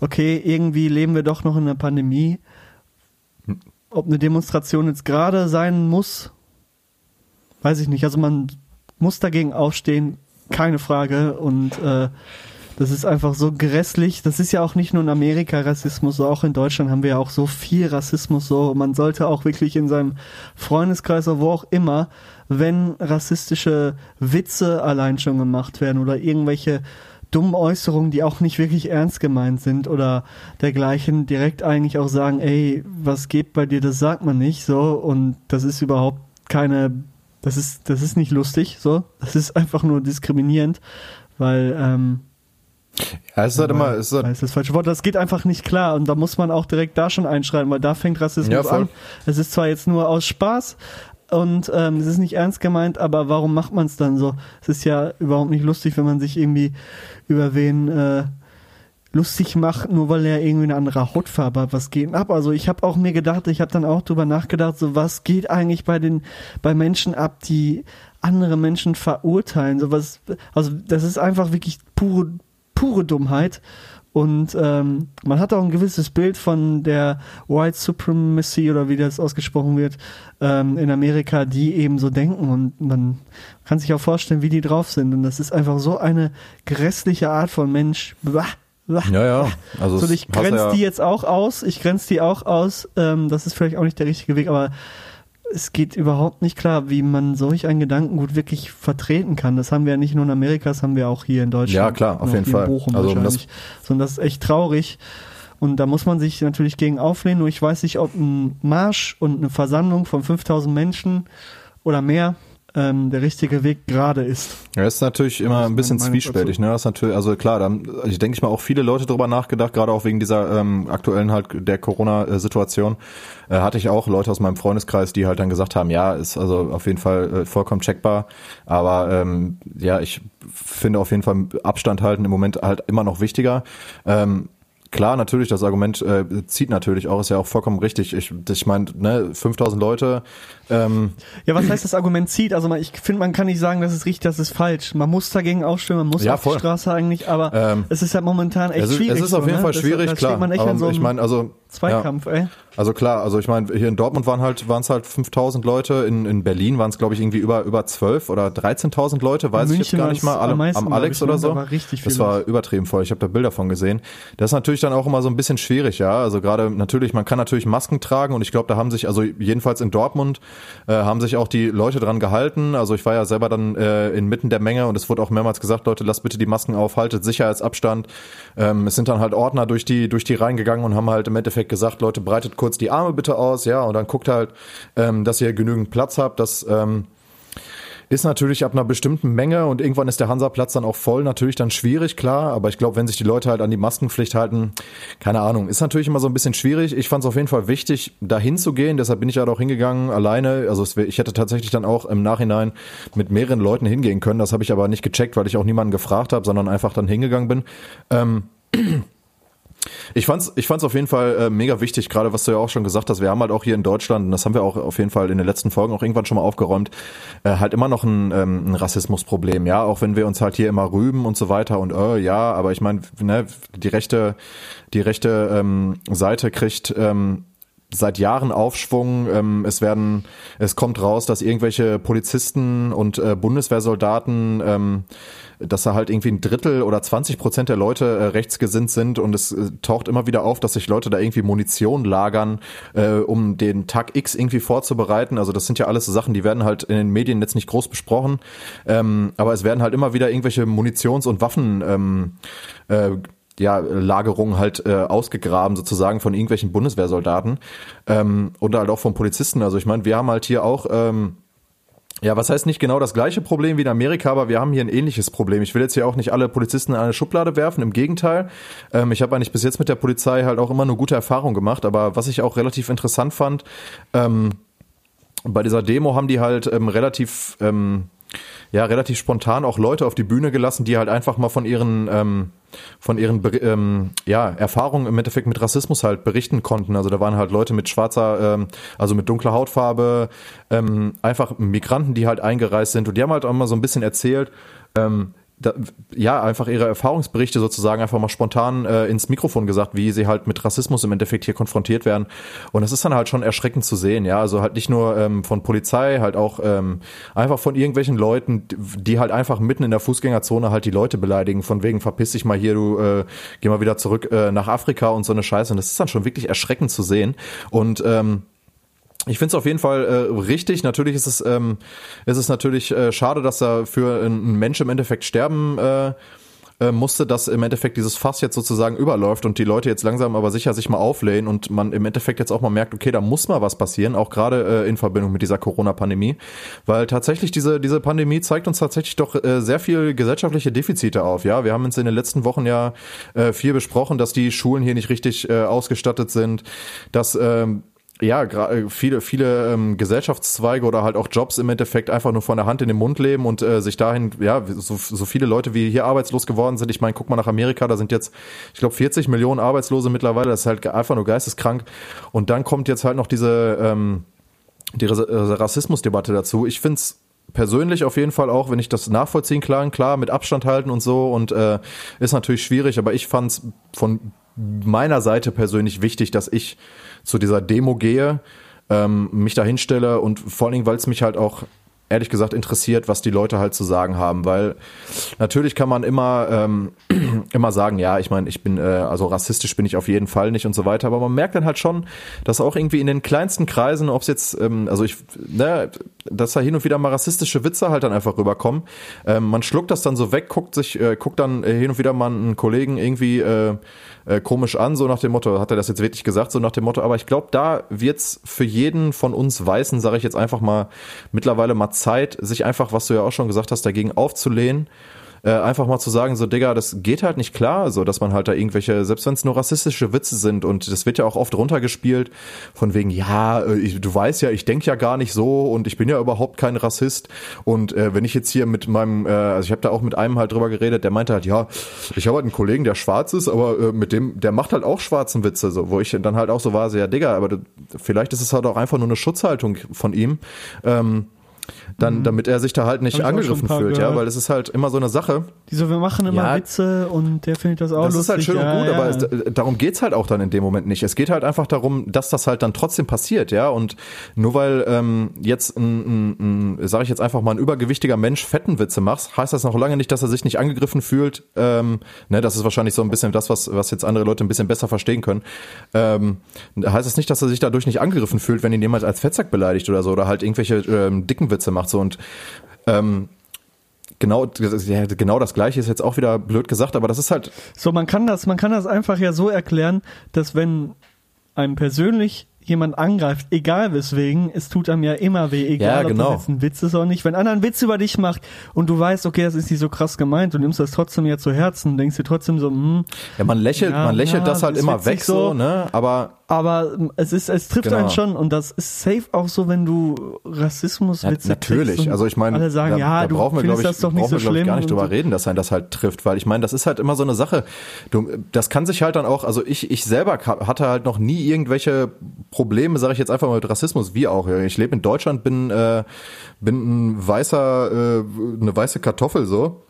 Okay, irgendwie leben wir doch noch in einer Pandemie ob eine Demonstration jetzt gerade sein muss, weiß ich nicht. Also man muss dagegen aufstehen, keine Frage. Und äh, das ist einfach so grässlich. Das ist ja auch nicht nur in Amerika Rassismus, auch in Deutschland haben wir ja auch so viel Rassismus. So man sollte auch wirklich in seinem Freundeskreis oder wo auch immer, wenn rassistische Witze allein schon gemacht werden oder irgendwelche dummen Äußerungen, die auch nicht wirklich ernst gemeint sind oder dergleichen, direkt eigentlich auch sagen, ey, was geht bei dir, das sagt man nicht, so, und das ist überhaupt keine, das ist, das ist nicht lustig, so, das ist einfach nur diskriminierend, weil, ähm, Ja, es ist halt immer, es ist halt, das ist das falsche Wort. Das geht einfach nicht klar und da muss man auch direkt da schon einschreiten, weil da fängt Rassismus Ja, an. Es ist zwar jetzt nur aus Spaß und ähm, es ist nicht ernst gemeint, aber warum macht man es dann so? Es ist ja überhaupt nicht lustig, wenn man sich irgendwie über wen äh, lustig macht, nur weil er irgendwie eine andere Hautfarbe hat. Was geht ab? Also ich habe auch mir gedacht, ich habe dann auch drüber nachgedacht, so was geht eigentlich bei den bei Menschen ab, die andere Menschen verurteilen. So was, also das ist einfach wirklich pure pure Dummheit. Und ähm, man hat auch ein gewisses Bild von der White Supremacy oder wie das ausgesprochen wird ähm, in Amerika, die eben so denken und man kann sich auch vorstellen, wie die drauf sind. Und das ist einfach so eine grässliche Art von Mensch. Bah, Ja, ja. Also so, ich grenze ja- die jetzt auch aus. Ich grenze die auch aus. Ähm, das ist vielleicht auch nicht der richtige Weg, aber es geht überhaupt nicht klar, wie man solch ein Gedankengut wirklich vertreten kann. Das haben wir ja nicht nur in Amerika, das haben wir auch hier in Deutschland. Ja, klar, auf jeden Fall. Bochum Also, das-. Sondern das ist echt traurig. Und da muss man sich natürlich gegen auflehnen. Nur ich weiß nicht, ob ein Marsch und eine Versammlung von 5000 Menschen oder mehr ähm, der richtige Weg gerade ist. Ja, ist natürlich immer ist ein bisschen zwiespältig, ne? Das ist natürlich, also klar, da haben, ich denke ich mal auch viele Leute drüber nachgedacht, gerade auch wegen dieser ähm, aktuellen halt der Corona-Situation. Äh, hatte ich auch Leute aus meinem Freundeskreis, die halt dann gesagt haben, ja, ist also auf jeden Fall äh, vollkommen checkbar. Aber ähm, ja, ich finde auf jeden Fall Abstand halten im Moment halt immer noch wichtiger. Ähm, Klar, natürlich, das Argument äh, zieht natürlich auch, ist ja auch vollkommen richtig. Ich, ich meine, ne, 5000 Leute, ähm, Ja, was heißt das Argument zieht? Also man- ich finde, man kann nicht sagen, das ist richtig, das ist falsch. Man muss dagegen aufstimmen, man muss Ja, auf voll. die Straße eigentlich, aber Ähm, es ist halt momentan echt es, ist, schwierig. es ist auf so, jeden ne? Fall Das- schwierig, da klar. steht man echt in Aber so ich meine, also Zweikampf, ey. Also klar, also ich meine, hier in Dortmund waren halt waren es halt 5000 Leute, in, in Berlin waren es glaube ich irgendwie über über 12 oder 13.000 Leute, weiß ich jetzt München gar nicht mal, alle, am am Alex ich, ne? oder so. War richtig viel das war übertrieben voll. Ich habe da Bilder von gesehen. Das ist natürlich dann auch immer so ein bisschen schwierig, ja. Also gerade natürlich, man kann natürlich Masken tragen und ich glaube, da haben sich also jedenfalls in Dortmund äh, haben sich auch die Leute dran gehalten. Also ich war ja selber dann äh, inmitten der Menge und es wurde auch mehrmals gesagt, Leute, lasst bitte die Masken auf, haltet Sicherheitsabstand. Ähm, es sind dann halt Ordner durch die durch die reingegangen und haben halt im Endeffekt gesagt, Leute, breitet kurz die Arme bitte aus, ja, und dann guckt halt, ähm, dass ihr genügend Platz habt. Das ähm, ist natürlich ab einer bestimmten Menge und irgendwann ist der Hansaplatz dann auch voll, natürlich dann schwierig, klar, aber ich glaube, wenn sich die Leute halt an die Maskenpflicht halten, keine Ahnung, ist natürlich immer so ein bisschen schwierig. Ich fand es auf jeden Fall wichtig, dahin zu gehen, deshalb bin ich halt auch hingegangen, alleine, also es ich hätte tatsächlich dann auch im Nachhinein mit mehreren Leuten hingehen können, das habe ich aber nicht gecheckt, weil ich auch niemanden gefragt habe, sondern einfach dann hingegangen bin. Ähm, ich fand's, ich fand's auf jeden Fall äh, mega wichtig, gerade was du ja auch schon gesagt hast. Wir haben halt auch hier in Deutschland, und das haben wir auch auf jeden Fall in den letzten Folgen auch irgendwann schon mal aufgeräumt, äh, halt immer noch ein, ähm, ein Rassismusproblem, ja, auch wenn wir uns halt hier immer rüben und so weiter und äh, ja, aber ich meine, ne, die rechte, die rechte ähm, Seite kriegt ähm, seit Jahren Aufschwung. Ähm, es werden, es kommt raus, dass irgendwelche Polizisten und äh, Bundeswehrsoldaten, ähm, dass da halt irgendwie ein Drittel oder 20 Prozent der Leute äh, rechtsgesinnt sind und es äh, taucht immer wieder auf, dass sich Leute da irgendwie Munition lagern, äh, um den Tag X irgendwie vorzubereiten. Also das sind ja alles so Sachen, die werden halt in den Medien jetzt nicht groß besprochen, ähm, aber es werden halt immer wieder irgendwelche Munitions- und Waffen ähm, äh, ja, Lagerungen halt äh, ausgegraben sozusagen von irgendwelchen Bundeswehrsoldaten ähm, und halt auch von Polizisten. Also ich meine, wir haben halt hier auch ähm, ja, was heißt nicht genau das gleiche Problem wie in Amerika, aber wir haben hier ein ähnliches Problem. Ich will jetzt hier auch nicht alle Polizisten in eine Schublade werfen, im Gegenteil. Ähm, ich habe eigentlich bis jetzt mit der Polizei halt auch immer eine gute Erfahrung gemacht, aber was ich auch relativ interessant fand, ähm, bei dieser Demo haben die halt ähm, relativ, ähm, ja, relativ spontan auch Leute auf die Bühne gelassen, die halt einfach mal von ihren, ähm, von ihren ähm, ja, Erfahrungen im Endeffekt mit Rassismus halt berichten konnten. Also da waren halt Leute mit schwarzer, ähm, also mit dunkler Hautfarbe, ähm, einfach Migranten, die halt eingereist sind und die haben halt auch mal so ein bisschen erzählt, ähm, da, ja, einfach ihre Erfahrungsberichte sozusagen einfach mal spontan äh, ins Mikrofon gesagt, wie sie halt mit Rassismus im Endeffekt hier konfrontiert werden. Und das ist dann halt schon erschreckend zu sehen, ja. Also halt nicht nur ähm, von Polizei, halt auch ähm, einfach von irgendwelchen Leuten, die halt einfach mitten in der Fußgängerzone halt die Leute beleidigen, von wegen verpiss dich mal hier, du äh, geh mal wieder zurück äh, nach Afrika und so eine Scheiße. Und das ist dann schon wirklich erschreckend zu sehen. Und ähm, ich finde es auf jeden Fall äh, richtig. Natürlich ist es, ähm, ist es natürlich äh, schade, dass da für ein Mensch im Endeffekt sterben äh, äh, musste, dass im Endeffekt dieses Fass jetzt sozusagen überläuft und die Leute jetzt langsam aber sicher sich mal auflehnen und man im Endeffekt jetzt auch mal merkt, okay, da muss mal was passieren, auch gerade äh, in Verbindung mit dieser Corona-Pandemie, weil tatsächlich diese diese Pandemie zeigt uns tatsächlich doch äh, sehr viel gesellschaftliche Defizite auf. Ja, wir haben uns in den letzten Wochen ja äh, viel besprochen, dass die Schulen hier nicht richtig äh, ausgestattet sind, dass ähm, ja, äh, viele, viele ähm, Gesellschaftszweige oder halt auch Jobs im Endeffekt einfach nur von der Hand in den Mund leben und äh, sich dahin, ja, so, so viele Leute wie hier arbeitslos geworden sind. Ich meine, guck mal nach Amerika, da sind jetzt, ich glaube, 40 Millionen Arbeitslose mittlerweile, das ist halt einfach nur geisteskrank. Und dann kommt jetzt halt noch diese, ähm, die äh, Rassismusdebatte dazu. Ich find's persönlich auf jeden Fall auch, wenn ich das nachvollziehen kann, klar, mit Abstand halten und so und äh, ist natürlich schwierig, aber ich fand's von meiner Seite persönlich wichtig, dass ich zu dieser Demo gehe, ähm, mich da hinstelle und vor allen Dingen, weil es mich halt auch ehrlich gesagt interessiert, was die Leute halt zu sagen haben, weil natürlich kann man immer ähm, immer sagen, ja, ich meine, ich bin äh, also rassistisch bin ich auf jeden Fall nicht und so weiter, aber man merkt dann halt schon, dass auch irgendwie in den kleinsten Kreisen, ob es jetzt ähm, also ich ne, dass da hin und wieder mal rassistische Witze halt dann einfach rüberkommen. Ähm, man schluckt das dann so weg, guckt sich äh, guckt dann äh, hin und wieder mal einen Kollegen irgendwie äh, äh, komisch an, so nach dem Motto, hat er das jetzt wirklich gesagt, so nach dem Motto, aber ich glaube, da wird's für jeden von uns Weißen, sage ich jetzt einfach mal, mittlerweile mal Zeit, sich einfach, was du ja auch schon gesagt hast, dagegen aufzulehnen äh, einfach mal zu sagen, so Digga, das geht halt nicht klar, so dass man halt da irgendwelche, selbst wenn es nur rassistische Witze sind und das wird ja auch oft runtergespielt, von wegen, ja, äh, ich, du weißt ja, ich denk ja gar nicht so und ich bin ja überhaupt kein Rassist und äh, wenn ich jetzt hier mit meinem, äh, also ich habe da auch mit einem halt drüber geredet, der meinte halt, ja, ich habe halt einen Kollegen, der schwarz ist, aber äh, mit dem, der macht halt auch schwarzen Witze, so, wo ich dann halt auch so war, so, ja, Digga, aber du, vielleicht ist es halt auch einfach nur eine Schutzhaltung von ihm. Ähm, dann, Mhm. damit er sich da halt nicht angegriffen fühlt, ja, gehört. weil es ist halt immer so eine Sache. Die so, wir machen immer Ja. Witze und der findet das auch Das lustig. ist halt schön ja, und gut, ja. aber es, äh, darum geht's halt auch dann in dem Moment nicht. Es geht halt einfach darum, dass das halt dann trotzdem passiert, ja. Und nur weil ähm, jetzt ein, ein, ein sage ich jetzt einfach mal, ein übergewichtiger Mensch fetten Witze macht, heißt das noch lange nicht, dass er sich nicht angegriffen fühlt. Ähm, ne, das ist wahrscheinlich so ein bisschen das, was, was jetzt andere Leute ein bisschen besser verstehen können. Ähm, heißt das nicht, dass er sich dadurch nicht angegriffen fühlt, wenn ihn jemand als Fettsack beleidigt oder so oder halt irgendwelche ähm, dicken Witze macht so und ähm, Genau, genau das gleiche ist jetzt auch wieder blöd gesagt, aber das ist halt So, man kann das, man kann das einfach ja so erklären, dass wenn einem persönlich jemand angreift, egal weswegen, es tut einem ja immer weh, egal Ja, genau. ob das jetzt ein Witz ist oder nicht. Wenn einer einen Witz über dich macht und du weißt, okay, das ist nicht so krass gemeint, du nimmst das trotzdem ja zu Herzen, denkst dir trotzdem so, hm, Ja, man lächelt, Ja, man lächelt ja, das halt immer weg so, so. ne? Aber aber ähm, es ist, es trifft Genau. einen schon und das ist safe auch so, wenn du Rassismus ja, Witze natürlich, also ich meine, alle sagen, da, ja, da du brauchen wir, glaube ich, das doch nicht so wir, glaub ich, schlimm gar nicht drüber so. reden, dass einen das halt trifft, weil ich meine, das ist halt immer so eine Sache. Du, das kann sich halt dann auch, also ich, ich selber hatte halt noch nie irgendwelche Probleme, sage ich jetzt einfach mal mit Rassismus, wie auch. Ich lebe in Deutschland, bin, äh, bin ein weißer, äh, eine weiße Kartoffel so.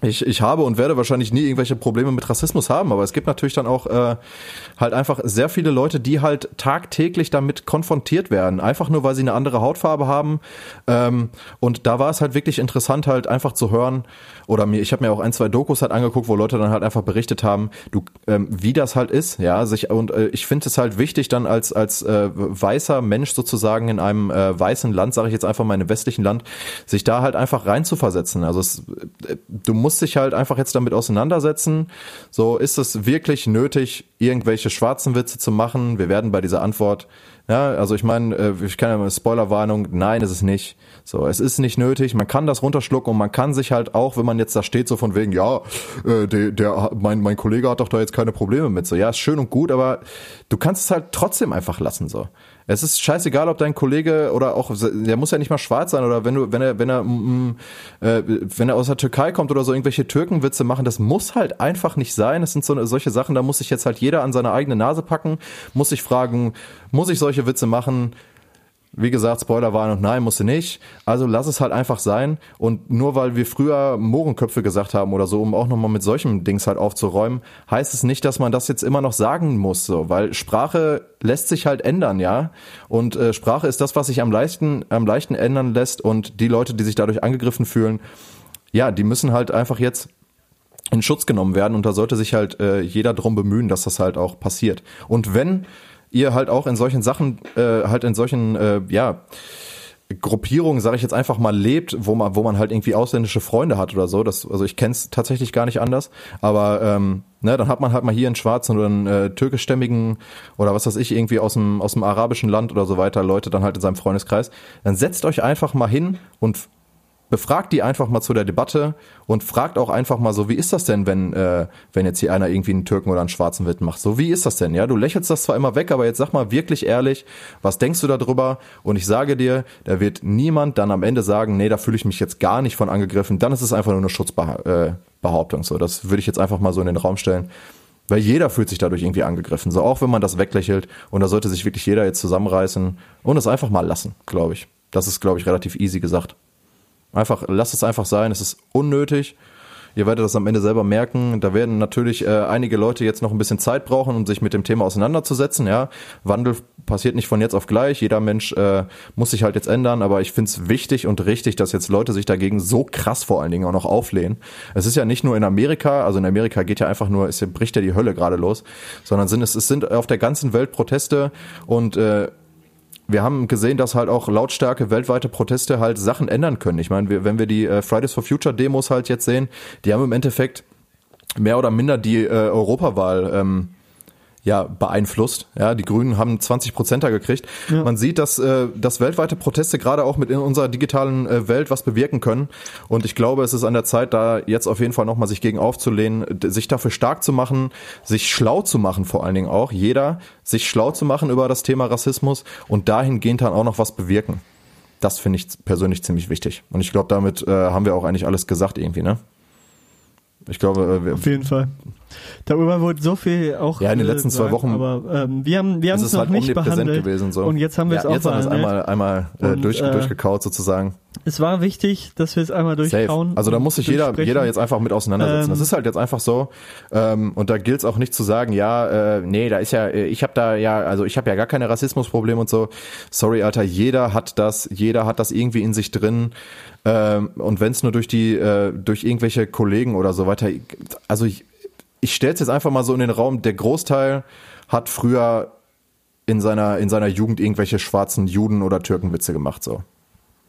Ich, ich habe und werde wahrscheinlich nie irgendwelche Probleme mit Rassismus haben, aber es gibt natürlich dann auch äh, halt einfach sehr viele Leute, die halt tagtäglich damit konfrontiert werden, einfach nur weil sie eine andere Hautfarbe haben. Ähm, und da war es halt wirklich interessant, halt einfach zu hören, oder mir, ich habe mir auch ein, zwei Dokus halt angeguckt, wo Leute dann halt einfach berichtet haben, du, ähm, wie das halt ist, ja, sich und äh, ich finde es halt wichtig, dann als als äh, weißer Mensch sozusagen in einem äh, weißen Land, sage ich jetzt einfach mal in einem westlichen Land, sich da halt einfach reinzuversetzen. Also es, äh, du musst dich halt einfach jetzt damit auseinandersetzen. So ist es wirklich nötig, irgendwelche schwarzen Witze zu machen. Wir werden bei dieser Antwort ja, also ich meine, äh, ich kann ja mal Spoilerwarnung, nein, ist es nicht. So, es ist nicht nötig, man kann das runterschlucken und man kann sich halt auch, wenn man jetzt da steht, so von wegen, ja, äh, der, der mein, mein Kollege hat doch da jetzt keine Probleme mit. So, ja, ist schön und gut, aber du kannst es halt trotzdem einfach lassen. So. Es ist scheißegal, ob dein Kollege oder auch, der muss ja nicht mal schwarz sein oder wenn du, wenn er, wenn er, mm, äh, wenn er aus der Türkei kommt oder so irgendwelche Türkenwitze machen, das muss halt einfach nicht sein. Das sind so solche Sachen, da muss sich jetzt halt jeder an seine eigene Nase packen, muss sich fragen, muss ich solche Witze machen? Wie gesagt, Spoilerwarnung, nein, musste nicht. Also lass es halt einfach sein. Und nur weil wir früher Mohrenköpfe gesagt haben oder so, um auch nochmal mit solchen Dings halt aufzuräumen, heißt es nicht, dass man das jetzt immer noch sagen muss, so, weil Sprache lässt sich halt ändern, ja. Und äh, Sprache ist das, was sich am leichten, am leichten ändern lässt. Und die Leute, die sich dadurch angegriffen fühlen, ja, die müssen halt einfach jetzt in Schutz genommen werden und da sollte sich halt äh, jeder drum bemühen, dass das halt auch passiert. Und wenn ihr halt auch in solchen Sachen, äh, halt in solchen, äh, ja, Gruppierungen, sage ich jetzt einfach mal, lebt, wo man, wo man halt irgendwie ausländische Freunde hat oder so. Das, also ich kenne es tatsächlich gar nicht anders. Aber ähm, ne, dann hat man halt mal hier einen schwarzen oder einen äh, türkischstämmigen oder was weiß ich, irgendwie aus dem, aus dem arabischen Land oder so weiter, Leute dann halt in seinem Freundeskreis. Dann setzt euch einfach mal hin und befragt die einfach mal zu der Debatte und fragt auch einfach mal so, wie ist das denn, wenn, äh, wenn jetzt hier einer irgendwie einen Türken oder einen schwarzen Witt macht? So, wie ist das denn? Ja, du lächelst das zwar immer weg, aber jetzt sag mal wirklich ehrlich, was denkst du darüber? Und ich sage dir, da wird niemand dann am Ende sagen, nee, da fühle ich mich jetzt gar nicht von angegriffen. Dann ist es einfach nur eine Schutzbehauptung. So, das würde ich jetzt einfach mal so in den Raum stellen. Weil jeder fühlt sich dadurch irgendwie angegriffen. So, auch wenn man das weglächelt. Und da sollte sich wirklich jeder jetzt zusammenreißen und es einfach mal lassen, glaube ich. Das ist, glaube ich, relativ easy gesagt. Einfach, lass es einfach sein, es ist unnötig. Ihr werdet das am Ende selber merken. Da werden natürlich äh, einige Leute jetzt noch ein bisschen Zeit brauchen, um sich mit dem Thema auseinanderzusetzen. Ja, Wandel passiert nicht von jetzt auf gleich. Jeder Mensch äh, muss sich halt jetzt ändern. Aber ich finde es wichtig und richtig, dass jetzt Leute sich dagegen so krass vor allen Dingen auch noch auflehnen. Es ist ja nicht nur in Amerika, also in Amerika geht ja einfach nur, es bricht ja die Hölle gerade los, sondern sind es, es sind auf der ganzen Welt Proteste und äh, wir haben gesehen, dass halt auch lautstarke weltweite Proteste halt Sachen ändern können. Ich meine, wir, wenn wir die äh, Fridays for Future Demos halt jetzt sehen, die haben im Endeffekt mehr oder minder die äh, Europawahl ähm, ja beeinflusst. Ja, die Grünen haben 20 Prozent da gekriegt. Ja. Man sieht, dass, äh, dass weltweite Proteste gerade auch mit in unserer digitalen äh, Welt was bewirken können. Und ich glaube, es ist an der Zeit, da jetzt auf jeden Fall nochmal sich gegen aufzulehnen, sich dafür stark zu machen, sich schlau zu machen, vor allen Dingen auch. Jeder sich schlau zu machen über das Thema Rassismus und dahingehend dann auch noch was bewirken. Das finde ich persönlich ziemlich wichtig. Und ich glaube, damit äh, haben wir auch eigentlich alles gesagt irgendwie, ne? Ich glaube, äh, wir, Auf jeden Fall. Darüber wurde so viel auch. Ja, in den äh, letzten zwei gesagt, Wochen Aber ähm, wir haben, wir haben es es noch halt nicht behandelt. gewesen. So. Und jetzt haben wir ja, es auch jetzt haben wir es einmal, einmal äh, Und, durch, äh, durchgekaut sozusagen. Es war wichtig, dass wir es einmal durchkauen. Safe. Also da muss sich jeder, jeder jetzt einfach mit auseinandersetzen. Ähm, das ist halt jetzt einfach so. Ähm, und da gilt es auch nicht zu sagen, ja, äh, nee, da ist ja, äh, ich habe da ja, also ich habe ja gar keine Rassismusprobleme und so. Sorry, Alter, jeder hat das, jeder hat das irgendwie in sich drin. Ähm, und wenn es nur durch die, äh, durch irgendwelche Kollegen oder so weiter, also ich, ich stelle es jetzt einfach mal so in den Raum, der Großteil hat früher in seiner, in seiner Jugend irgendwelche schwarzen Juden oder Türkenwitze gemacht, so.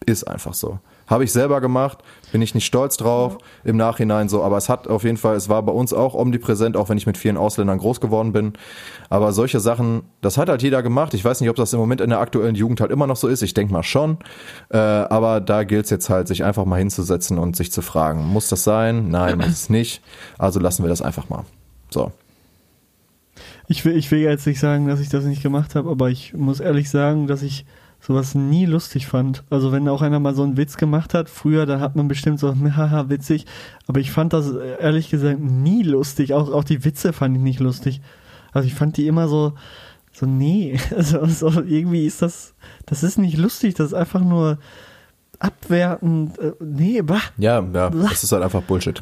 Ist einfach so. Habe ich selber gemacht, bin ich nicht stolz drauf im Nachhinein so, aber es hat auf jeden Fall, es war bei uns auch omnipräsent, auch wenn ich mit vielen Ausländern groß geworden bin. Aber solche Sachen, das hat halt jeder gemacht. Ich weiß nicht, ob das im Moment in der aktuellen Jugend halt immer noch so ist. Ich denke mal schon. Äh, aber da gilt es jetzt halt, sich einfach mal hinzusetzen und sich zu fragen, muss das sein? Nein, muss es nicht. Also lassen wir das einfach mal. So. Ich will, ich will jetzt nicht sagen, dass ich das nicht gemacht habe, aber ich muss ehrlich sagen, dass ich sowas nie lustig fand. Also wenn auch einer mal so einen Witz gemacht hat, früher, da hat man bestimmt so, haha, witzig. Aber ich fand das äh, ehrlich gesagt nie lustig. Auch, auch die Witze fand ich nicht lustig. Also ich fand die immer so, so, nee. Also, so, irgendwie ist das, das ist nicht lustig, das ist einfach nur abwertend. Äh, nee, bah. Ja, ja, das ist halt einfach Bullshit.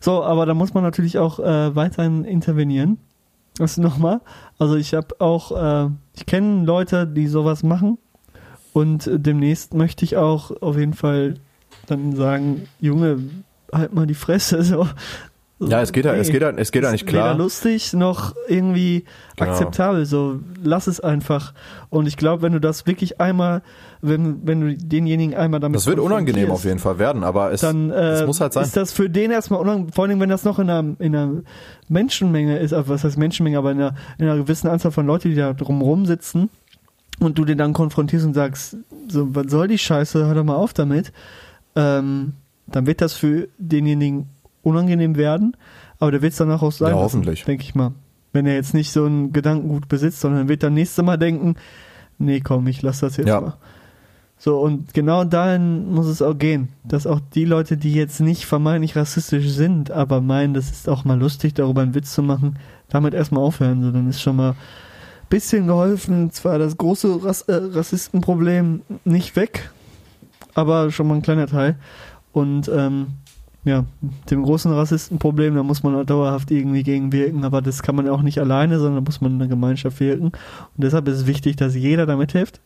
So, aber da muss man natürlich auch äh, weiterhin intervenieren. Das nochmal. Also ich habe auch, äh, ich kenne Leute, die sowas machen. Und demnächst möchte ich auch auf jeden Fall dann sagen, Junge, halt mal die Fresse. So. Ja, es geht ja, es geht ja, es geht ja nicht klar. Weder lustig noch irgendwie Genau. akzeptabel. So, lass es einfach. Und ich glaube, wenn du das wirklich einmal, wenn, wenn du denjenigen einmal damit Das wird unangenehm auf jeden Fall werden, aber es, dann äh, es muss halt sein. ist das für den erstmal unangenehm, vor allem wenn das noch in einer, in einer Menschenmenge ist, also was heißt Menschenmenge, aber in einer, in einer gewissen Anzahl von Leuten, die da drumrum sitzen und du den dann konfrontierst und sagst, so, was soll die Scheiße, hör doch mal auf damit, ähm, dann wird das für denjenigen unangenehm werden, aber der wird es danach auch sein. Ja, hoffentlich. Denke ich mal. Wenn er jetzt nicht so einen Gedankengut besitzt, sondern wird dann nächstes Mal denken, nee, komm, ich lass das jetzt Ja. mal. So, und genau dahin muss es auch gehen, dass auch die Leute, die jetzt nicht vermeintlich rassistisch sind, aber meinen, das ist auch mal lustig, darüber einen Witz zu machen, damit erstmal aufhören. So, dann ist schon mal ein bisschen geholfen. Zwar das große Rass äh, Rassistenproblem nicht weg, aber schon mal ein kleiner Teil. Und ähm, ja, dem großen Rassistenproblem, da muss man auch dauerhaft irgendwie gegenwirken, aber das kann man auch nicht alleine, sondern da muss man in der Gemeinschaft wirken. Und deshalb ist es wichtig, dass jeder da mithilft.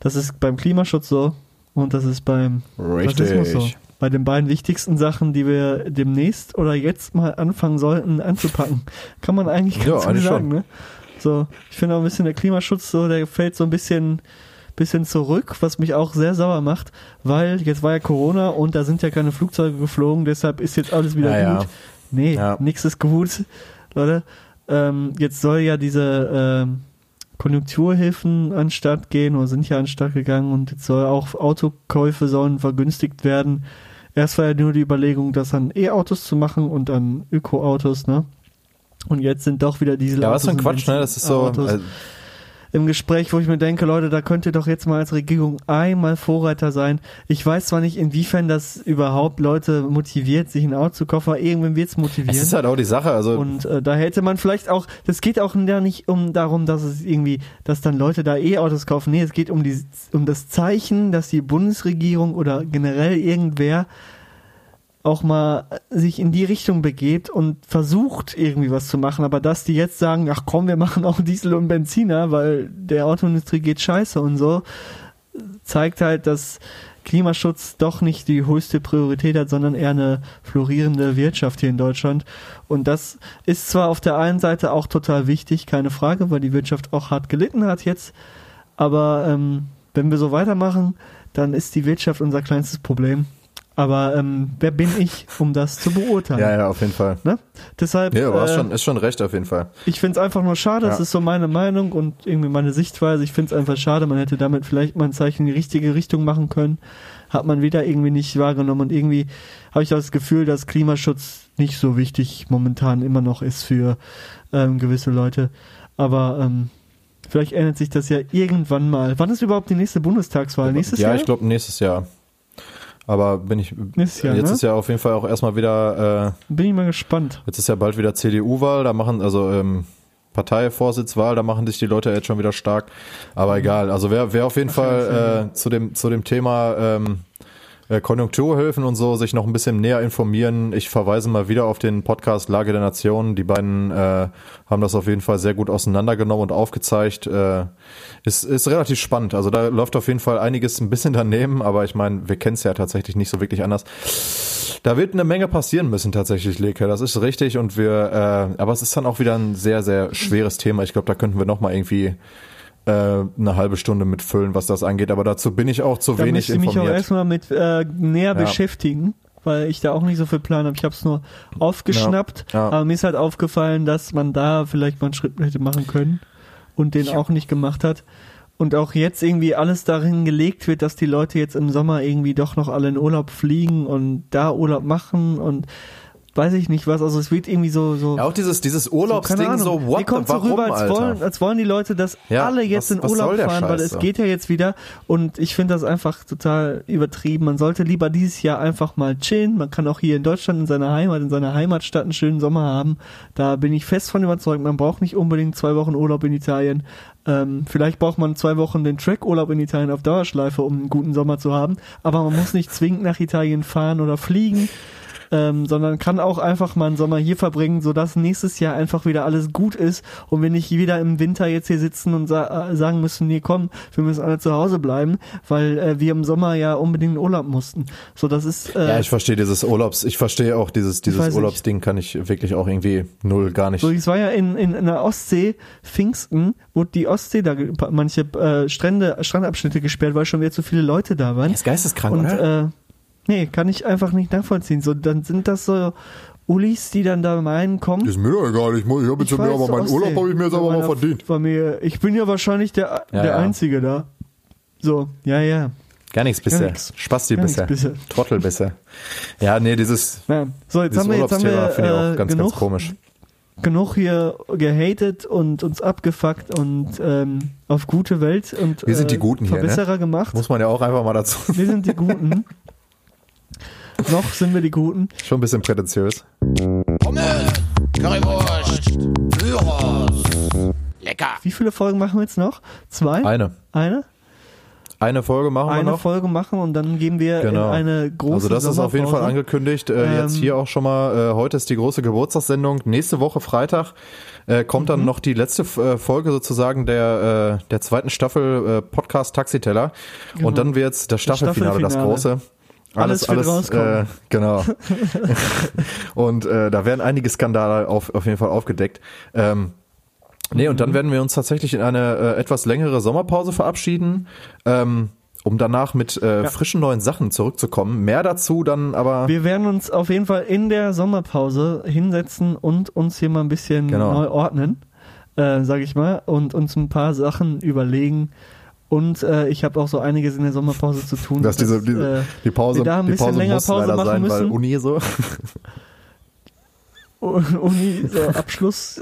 Das ist beim Klimaschutz so und das ist beim Rassismus so. Richtig. Bei den beiden wichtigsten Sachen, die wir demnächst oder jetzt mal anfangen sollten anzupacken. Kann man eigentlich Ja, ganz gut eigentlich sagen, schon. ne? So, ich finde auch ein bisschen der Klimaschutz so, der fällt so ein bisschen bisschen zurück, was mich auch sehr sauer macht, weil jetzt war ja Corona und da sind ja keine Flugzeuge geflogen, deshalb ist jetzt alles wieder Ja, ja. gut. Nee, Ja. nix ist gut, Leute. Ähm, jetzt soll ja diese ähm, Konjunkturhilfen anstatt gehen oder sind ja anstatt gegangen und jetzt soll auch Autokäufe sollen vergünstigt werden. Erst war ja nur die Überlegung, das an E-Autos zu machen und an Ökoautos, ne? Und jetzt sind doch wieder Dieselautos. Ja, was für ein Quatsch, ne? Das ist so. Autos Äh, im Gespräch, wo ich mir denke, Leute, da könnt ihr doch jetzt mal als Regierung einmal Vorreiter sein. Ich weiß zwar nicht, inwiefern das überhaupt Leute motiviert, sich ein Auto zu kaufen, aber irgendwann wird es motivieren. es ist halt auch die Sache, also Und äh, da hätte man vielleicht auch, das geht auch nicht um darum, dass es irgendwie, dass dann Leute da E-Autos kaufen. Nee, es geht um die, um das Zeichen, dass die Bundesregierung oder generell irgendwer auch mal sich in die Richtung begebt und versucht irgendwie was zu machen, aber dass die jetzt sagen, ach komm, wir machen auch Diesel und Benziner, weil der Autoindustrie geht scheiße und so, zeigt halt, dass Klimaschutz doch nicht die höchste Priorität hat, sondern eher eine florierende Wirtschaft hier in Deutschland. Und das ist zwar auf der einen Seite auch total wichtig, keine Frage, weil die Wirtschaft auch hart gelitten hat jetzt, aber ähm, wenn wir so weitermachen, dann ist die Wirtschaft unser kleinstes Problem. Aber ähm, wer bin ich, um das zu beurteilen? Ja, ja, auf jeden Fall. Ne? Deshalb, du hast äh, schon, ist schon recht auf jeden Fall. ich finde es einfach nur schade, das Ja. ist so meine Meinung und irgendwie meine Sichtweise. Ich finde es einfach schade, man hätte damit vielleicht mal ein Zeichen in die richtige Richtung machen können. Hat man wieder irgendwie nicht wahrgenommen und irgendwie habe ich das Gefühl, dass Klimaschutz nicht so wichtig momentan immer noch ist für ähm, gewisse Leute. Aber ähm, vielleicht ändert sich das ja irgendwann mal. Wann ist überhaupt die nächste Bundestagswahl? Nächstes ja, Jahr? ich glaube nächstes Jahr. Aber bin ich. Nächstes Jahr, jetzt ne? ist ja auf jeden Fall auch erstmal wieder. Äh, Bin ich mal gespannt. jetzt ist ja bald wieder CDU-Wahl. Da machen also ähm, Parteivorsitzwahl. Da machen sich die Leute jetzt schon wieder stark. Aber egal. Also wer, wer auf jeden Fall äh, zu dem zu dem Thema ähm, äh, Konjunkturhilfen und so sich noch ein bisschen näher informieren. Ich verweise mal wieder auf den Podcast Lage der Nation. Die beiden äh, haben das auf jeden Fall sehr gut auseinandergenommen und aufgezeigt. Äh, ist, ist relativ spannend. Also da läuft auf jeden Fall einiges ein bisschen daneben, aber ich meine, wir kennen es ja tatsächlich nicht so wirklich anders. Da wird eine Menge passieren müssen tatsächlich, Leke. Das ist richtig und wir, äh, aber es ist dann auch wieder ein sehr, sehr schweres Thema. Ich glaube, da könnten wir noch mal irgendwie äh, eine halbe Stunde mitfüllen, was das angeht. Aber dazu bin ich auch zu Da wenig möchte ich mich auch informiert. erstmal mit äh, näher Ja. beschäftigen, weil ich da auch nicht so viel Plan habe. Ich habe es nur aufgeschnappt, Ja. Ja. aber mir ist halt aufgefallen, dass man da vielleicht mal einen Schritt hätte machen können und den auch nicht gemacht hat. Und auch jetzt irgendwie alles darin gelegt wird, dass die Leute jetzt im Sommer irgendwie doch noch alle in Urlaub fliegen und da Urlaub machen und weiß ich nicht was. Also es wird irgendwie so so Ja, auch dieses, dieses so, Urlaubsding, Ahnung. so, what Mir kommt so rüber, als wollen, als wollen die Leute, dass Ja, alle jetzt was- in Urlaub fahren, weil Scheiß es so? geht ja jetzt wieder. Und ich finde das einfach total übertrieben. Man sollte lieber dieses Jahr einfach mal chillen. Man kann auch hier in Deutschland in seiner Heimat, in seiner Heimatstadt einen schönen Sommer haben. Da bin ich fest von überzeugt. Man braucht nicht unbedingt zwei Wochen Urlaub in Italien. Ähm, vielleicht braucht man zwei Wochen den Track-Urlaub in Italien auf Dauerschleife, um einen guten Sommer zu haben. Aber man muss nicht zwingend nach Italien fahren oder fliegen ähm, sondern kann auch einfach mal einen Sommer hier verbringen, sodass nächstes Jahr einfach wieder alles gut ist und wir nicht wieder im Winter jetzt hier sitzen und sa äh, sagen müssen, nee, komm, wir müssen alle zu Hause bleiben, weil äh, wir im Sommer ja unbedingt in Urlaub mussten. So, das ist äh, Ja, ich verstehe dieses Urlaubs, ich verstehe auch dieses, dieses. Urlaubsding kann ich wirklich auch irgendwie null gar nicht. so, es war ja in, in, in der Ostsee, Pfingsten, wurde die Ostsee, da manche äh, Strände, Strandabschnitte gesperrt, weil schon wieder zu viele Leute da waren. ist geisteskrank, Und oder? äh, nee, kann ich einfach nicht nachvollziehen. So, dann sind das so Ulis, die dann da meinen, kommen. Ist mir doch egal, ich, muss- ich habe jetzt Ich mir weiß, aber meinen. Urlaub habe ich mir jetzt aber mal verdient. Familie. Ich bin ja wahrscheinlich der, Ja, der ja. Einzige da. So, ja, ja. Gar nichts bisher. Spasti bisher. Trottel bisher. Ja, nee, dieses, ja. So, jetzt dieses haben wir, jetzt haben wir finde ich auch äh, ganz, genug, ganz komisch. genug hier gehatet und uns abgefuckt und ähm, auf gute Welt und Wir sind die äh, Guten hier, ne? Verbesserer gemacht. Muss man ja auch einfach mal dazu. Wir sind die Guten. Noch sind wir die Guten. Schon ein bisschen prätentiös. Pommes, Currywurst, Gyros. Lecker. Wie viele Folgen machen wir jetzt noch? Zwei? Eine. Eine? Eine Folge machen wir Eine noch. Folge machen und dann gehen wir Genau. in eine große Also das ist auf jeden Fall angekündigt. Äh, Ähm, jetzt hier auch schon mal, äh, heute ist die große Geburtstagssendung. Nächste Woche Freitag äh, kommt Mhm. dann noch die letzte äh, Folge sozusagen der, äh, der zweiten Staffel äh, Podcast Taxiteller. Genau. Und dann wird's das Staffelfinale, das Staffelfinale. große. Alles wird rauskommen. Äh, genau. und äh, da werden einige Skandale auf, auf jeden Fall aufgedeckt. Ähm, Nee, und dann werden wir uns tatsächlich in eine äh, etwas längere Sommerpause verabschieden, ähm, um danach mit äh, frischen neuen Sachen zurückzukommen. Mehr dazu dann aber. Wir werden uns auf jeden Fall in der Sommerpause hinsetzen und uns hier mal ein bisschen Genau. neu ordnen, äh, sage ich mal, und uns ein paar Sachen überlegen. Und äh, ich habe auch so einiges in der Sommerpause zu tun. dass diese, dass, diese äh, die Pause, wir da ein die bisschen Pause länger muss Pause leider machen sein, weil müssen. Uni so. Uni, so Abschluss.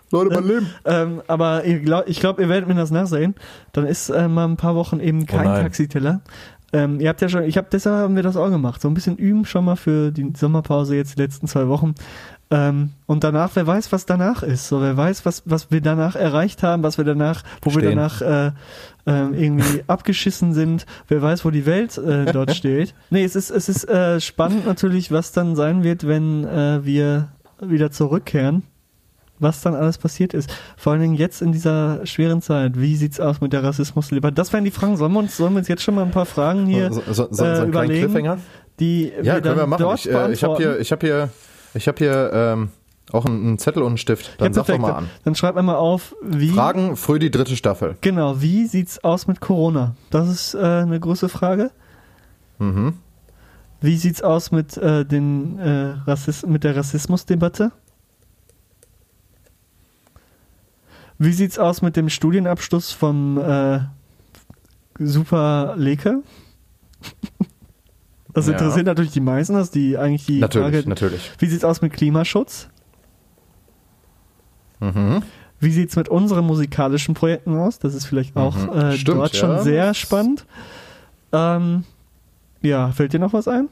Leute, mein Leben. ähm, aber glaub, ich glaube, ihr werdet mir das nachsehen. Dann ist äh, mal ein paar Wochen eben kein Oh. Taxiteller. Ähm, ihr habt ja schon, ich habe deshalb haben wir das auch gemacht, so ein bisschen üben schon mal für die Sommerpause jetzt die letzten zwei Wochen. Ähm, und danach, wer weiß, was danach ist. So, wer weiß, was, was wir danach erreicht haben, was wir danach, wo wir Stehen. danach äh, ähm, irgendwie abgeschissen sind. Wer weiß, wo die Welt äh, dort steht. Nee, es ist, es ist äh, spannend natürlich, was dann sein wird, wenn äh, wir wieder zurückkehren. Was dann alles passiert ist. Vor allen Dingen jetzt in dieser schweren Zeit. Wie sieht's aus mit der Rassismusdebatte? Das wären die Fragen. Sollen wir uns, sollen wir uns jetzt schon mal ein paar Fragen hier so, so, so, äh, überlegen, die Ja, wir können wir machen. dort Ich, äh, ich habe hier, ich habe hier, ich habe hier ähm, auch einen, einen Zettel und einen Stift. Dann ja, sag doch mal an. Dann schreib einmal auf, wie. Fragen für die dritte Staffel. Genau, wie sieht's aus mit Corona? Das ist äh, eine große Frage. Mhm. Wie sieht's aus mit, äh, den, äh, Rassis mit der Rassismusdebatte? Wie sieht's aus mit dem Studienabschluss vom äh, Super Leke? Das Ja. interessiert natürlich die meisten, dass die eigentlich die Natürlich, Frage. natürlich. Wie sieht's aus mit Klimaschutz? Mhm. Wie sieht's mit unseren musikalischen Projekten aus? Das ist vielleicht auch Mhm. äh, Stimmt, dort schon ja. sehr spannend. Ähm, ja, fällt dir noch was ein?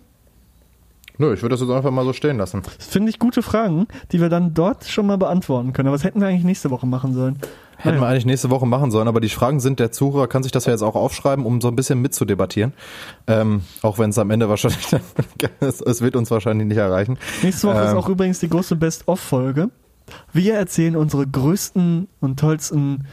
Nö, ich würde das jetzt einfach mal so stehen lassen. Das finde ich gute Fragen, die wir dann dort schon mal beantworten können. Aber was hätten wir eigentlich nächste Woche machen sollen? Hätten wir Naja. eigentlich nächste Woche machen sollen, aber die Fragen sind, der Zuhörer kann sich das ja jetzt auch aufschreiben, um so ein bisschen mitzudebattieren. Ähm, auch wenn es am Ende wahrscheinlich, es, wird uns wahrscheinlich nicht erreichen. Nächste Woche ist Ähm, auch übrigens die große Best-of-Folge. Wir erzählen unsere größten und tollsten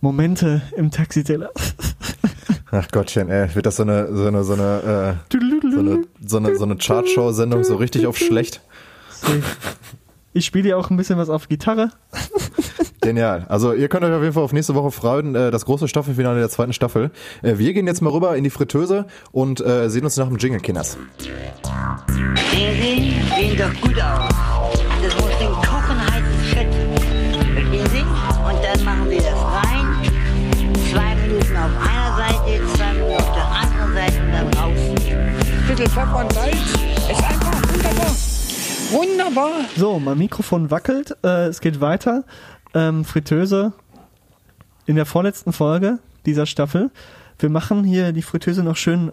Momente im Taxiteller. Ach Gottchen, ey, wird das so eine, so eine, so eine, äh, so eine, so eine, so eine Chartshow-Sendung so richtig auf schlecht? Ich spiele ja auch ein bisschen was auf Gitarre. Genial. Also ihr könnt euch auf jeden Fall auf nächste Woche freuen, äh, das große Staffelfinale der zweiten Staffel. Äh, wir gehen jetzt mal rüber in die Fritteuse und äh, sehen uns nach dem Jingle, Kinders. Sie, sehen doch gut aus. Bitte Pfeffer und Salz. Ist einfach wunderbar. Wunderbar. So, mein Mikrofon wackelt. Äh, es geht weiter. Ähm, Fritteuse in der vorletzten Folge dieser Staffel. Wir machen hier die Fritteuse noch schön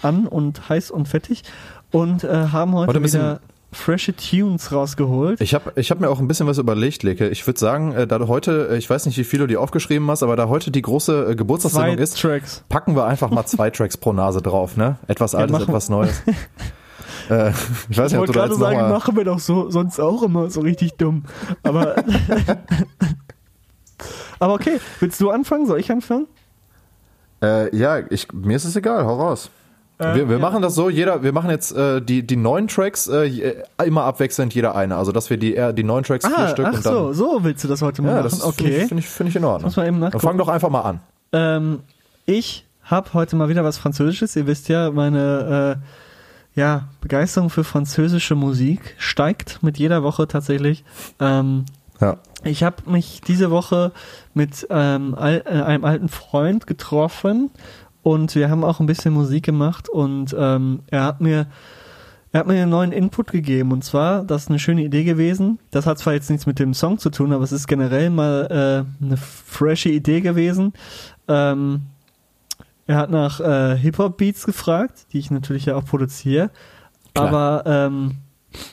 an und heiß und fettig und äh, haben heute wieder frische Tunes rausgeholt. Ich habe ich hab mir auch ein bisschen was überlegt, Leke. Ich würde sagen, äh, da du heute, äh, ich weiß nicht, wie viel du dir aufgeschrieben hast, aber da heute die große äh, Geburtstagssendung ist, Tracks. packen wir einfach mal zwei Tracks pro Nase drauf, ne? Etwas Altes, machen wir. etwas Neues. äh, ich weiß Ich nicht, wollte gerade sagen, machen wir doch so, sonst auch immer so richtig dumm. Aber, aber okay, willst du anfangen? Soll ich anfangen? äh, Ja, ich, mir ist es egal, hau raus. Äh, wir wir ja. machen das so, jeder, wir machen jetzt äh, die, die neuen Tracks äh, je- immer abwechselnd jeder eine. Also dass wir die, äh, die neuen Tracks vier Ah, Stück ach und dann. so, so willst du das heute mal ja, machen. das finde okay. ich, find ich, find ich in Ordnung. Muss man eben dann fang doch einfach mal an. Ähm, ich habe heute mal wieder was Französisches. Ihr wisst ja, meine äh, ja, Begeisterung für französische Musik steigt mit jeder Woche tatsächlich. Ähm, Ja. ich habe mich diese Woche mit ähm, äh, einem alten Freund getroffen und wir haben auch ein bisschen Musik gemacht und ähm, er hat mir er hat mir einen neuen Input gegeben und zwar, das ist eine schöne Idee gewesen. Das hat zwar jetzt nichts mit dem Song zu tun, aber es ist generell mal äh, eine frische Idee gewesen. Ähm, er hat nach äh, Hip-Hop-Beats gefragt, die ich natürlich ja auch produziere. Klar. Aber ähm,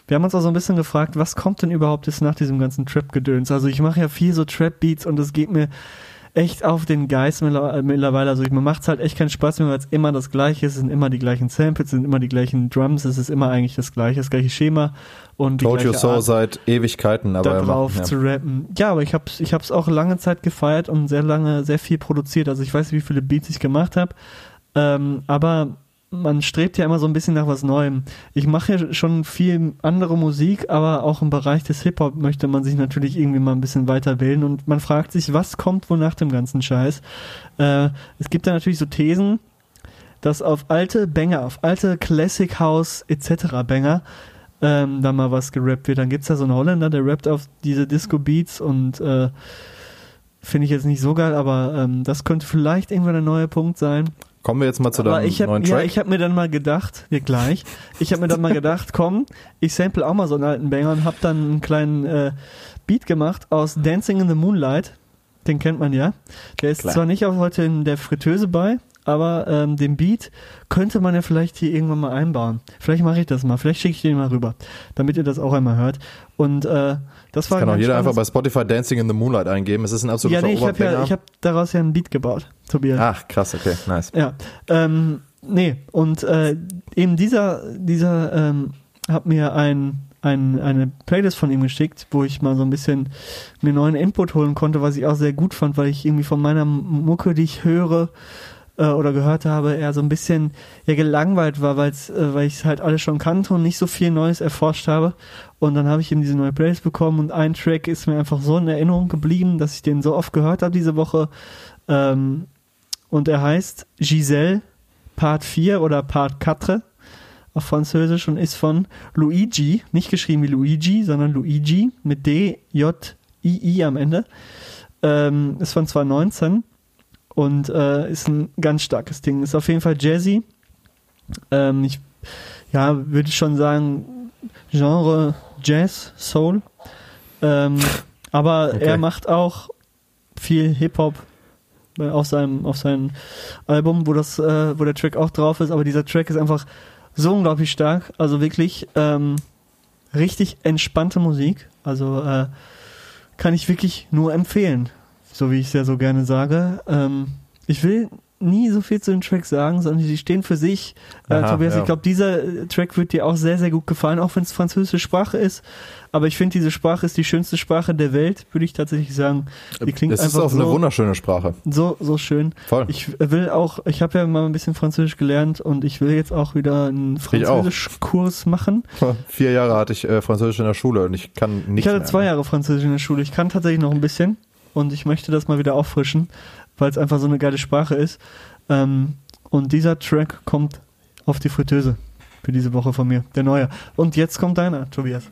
wir haben uns auch so ein bisschen gefragt, was kommt denn überhaupt jetzt nach diesem ganzen Trap-Gedöns? Also ich mache ja viel so Trap-Beats und es geht mir echt auf den Geist mittler- mittlerweile. Also ich- mir macht's halt echt keinen Spaß mehr, weil es immer das Gleiche ist. Es sind immer die gleichen Samples, es sind immer die gleichen Drums, es ist immer eigentlich das Gleiche, das gleiche Schema und die Told you gleiche so Art seit Ewigkeiten, aber da drauf ja. zu rappen. Ja, aber ich hab's, ich hab's auch lange Zeit gefeiert und sehr lange, sehr viel produziert. Also ich weiß nicht, wie viele Beats ich gemacht habe. Ähm, aber man strebt ja immer so ein bisschen nach was Neuem. Ich mache ja schon viel andere Musik, aber auch im Bereich des Hip-Hop möchte man sich natürlich irgendwie mal ein bisschen weiterbilden und man fragt sich, was kommt wohl nach dem ganzen Scheiß? Äh, es gibt da natürlich so Thesen, dass auf alte Banger, auf alte Classic House etc. Banger ähm, da mal was gerappt wird. Dann gibt's da so einen Holländer, der rappt auf diese Disco-Beats und äh, finde ich jetzt nicht so geil, aber ähm, das könnte vielleicht irgendwann ein neuer Punkt sein. Kommen wir jetzt mal zu deinem ich habe neuen ja, Track. ich hab mir dann mal gedacht, ja gleich, ich habe mir dann mal gedacht, komm, ich sample auch mal so einen alten Banger und habe dann einen kleinen äh, Beat gemacht aus Dancing in the Moonlight. Den kennt man ja. Der ist Klar. zwar nicht auch heute in der Fritteuse bei, aber ähm, den Beat könnte man ja vielleicht hier irgendwann mal einbauen. Vielleicht mache ich das mal, vielleicht schicke ich den mal rüber, damit ihr das auch einmal hört. Und äh, das war Kann auch jeder einfach bei Spotify Dancing in the Moonlight eingeben. Es ist ein absoluter Ja, nee, ich habe ja, ich hab daraus ja ein Beat gebaut, Tobias. Ach, krass, okay, nice. Ja, ähm, nee, und äh, eben dieser, dieser ähm, hat mir ein, ein, eine Playlist von ihm geschickt, wo ich mal so ein bisschen mir neuen Input holen konnte, was ich auch sehr gut fand, weil ich irgendwie von meiner Mucke, die ich höre äh, oder gehört habe, eher so ein bisschen ja, gelangweilt war, weil's, äh, weil ich es halt alles schon kannte und nicht so viel Neues erforscht habe. Und dann habe ich eben diese neue Playlist bekommen und ein Track ist mir einfach so in Erinnerung geblieben, dass ich den so oft gehört habe diese Woche. Ähm, und er heißt Giselle Part 4 oder Part 4 auf Französisch und ist von Luigi, nicht geschrieben wie Luigi, sondern Luigi mit D, J, I, I am Ende. Ähm, ist von 2019 und äh, ist ein ganz starkes Ding. Ist auf jeden Fall Jazzy. Ähm, ich, ja, würde schon sagen, Genre Jazz, Soul. Ähm, aber Okay. er macht auch viel Hip-Hop auf seinem, auf seinem Album, wo das, äh, wo der Track auch drauf ist, aber dieser Track ist einfach so unglaublich stark. Also wirklich ähm, richtig entspannte Musik. Also äh, kann ich wirklich nur empfehlen, so wie ich es ja so gerne sage. Ähm, ich will nie so viel zu den Tracks sagen, sondern die stehen für sich. Äh, Aha, Tobias, ja. ich glaube, dieser äh, Track wird dir auch sehr, sehr gut gefallen, auch wenn es französische Sprache ist. Aber ich finde, diese Sprache ist die schönste Sprache der Welt, würde ich tatsächlich sagen. Die klingt es ist einfach auch eine so, wunderschöne Sprache. so, so schön. Voll. Ich will auch, ich habe ja mal ein bisschen Französisch gelernt und ich will jetzt auch wieder einen auch. Französischkurs machen. Vier Jahre hatte ich äh, Französisch in der Schule und ich kann nicht Ich hatte mehr. zwei Jahre Französisch in der Schule. Ich kann tatsächlich noch ein bisschen und ich möchte das mal wieder auffrischen, weil es einfach so eine geile Sprache ist. Ähm, und dieser Track kommt auf die Fritteuse für diese Woche von mir, der neue. Und jetzt kommt deiner, Tobias.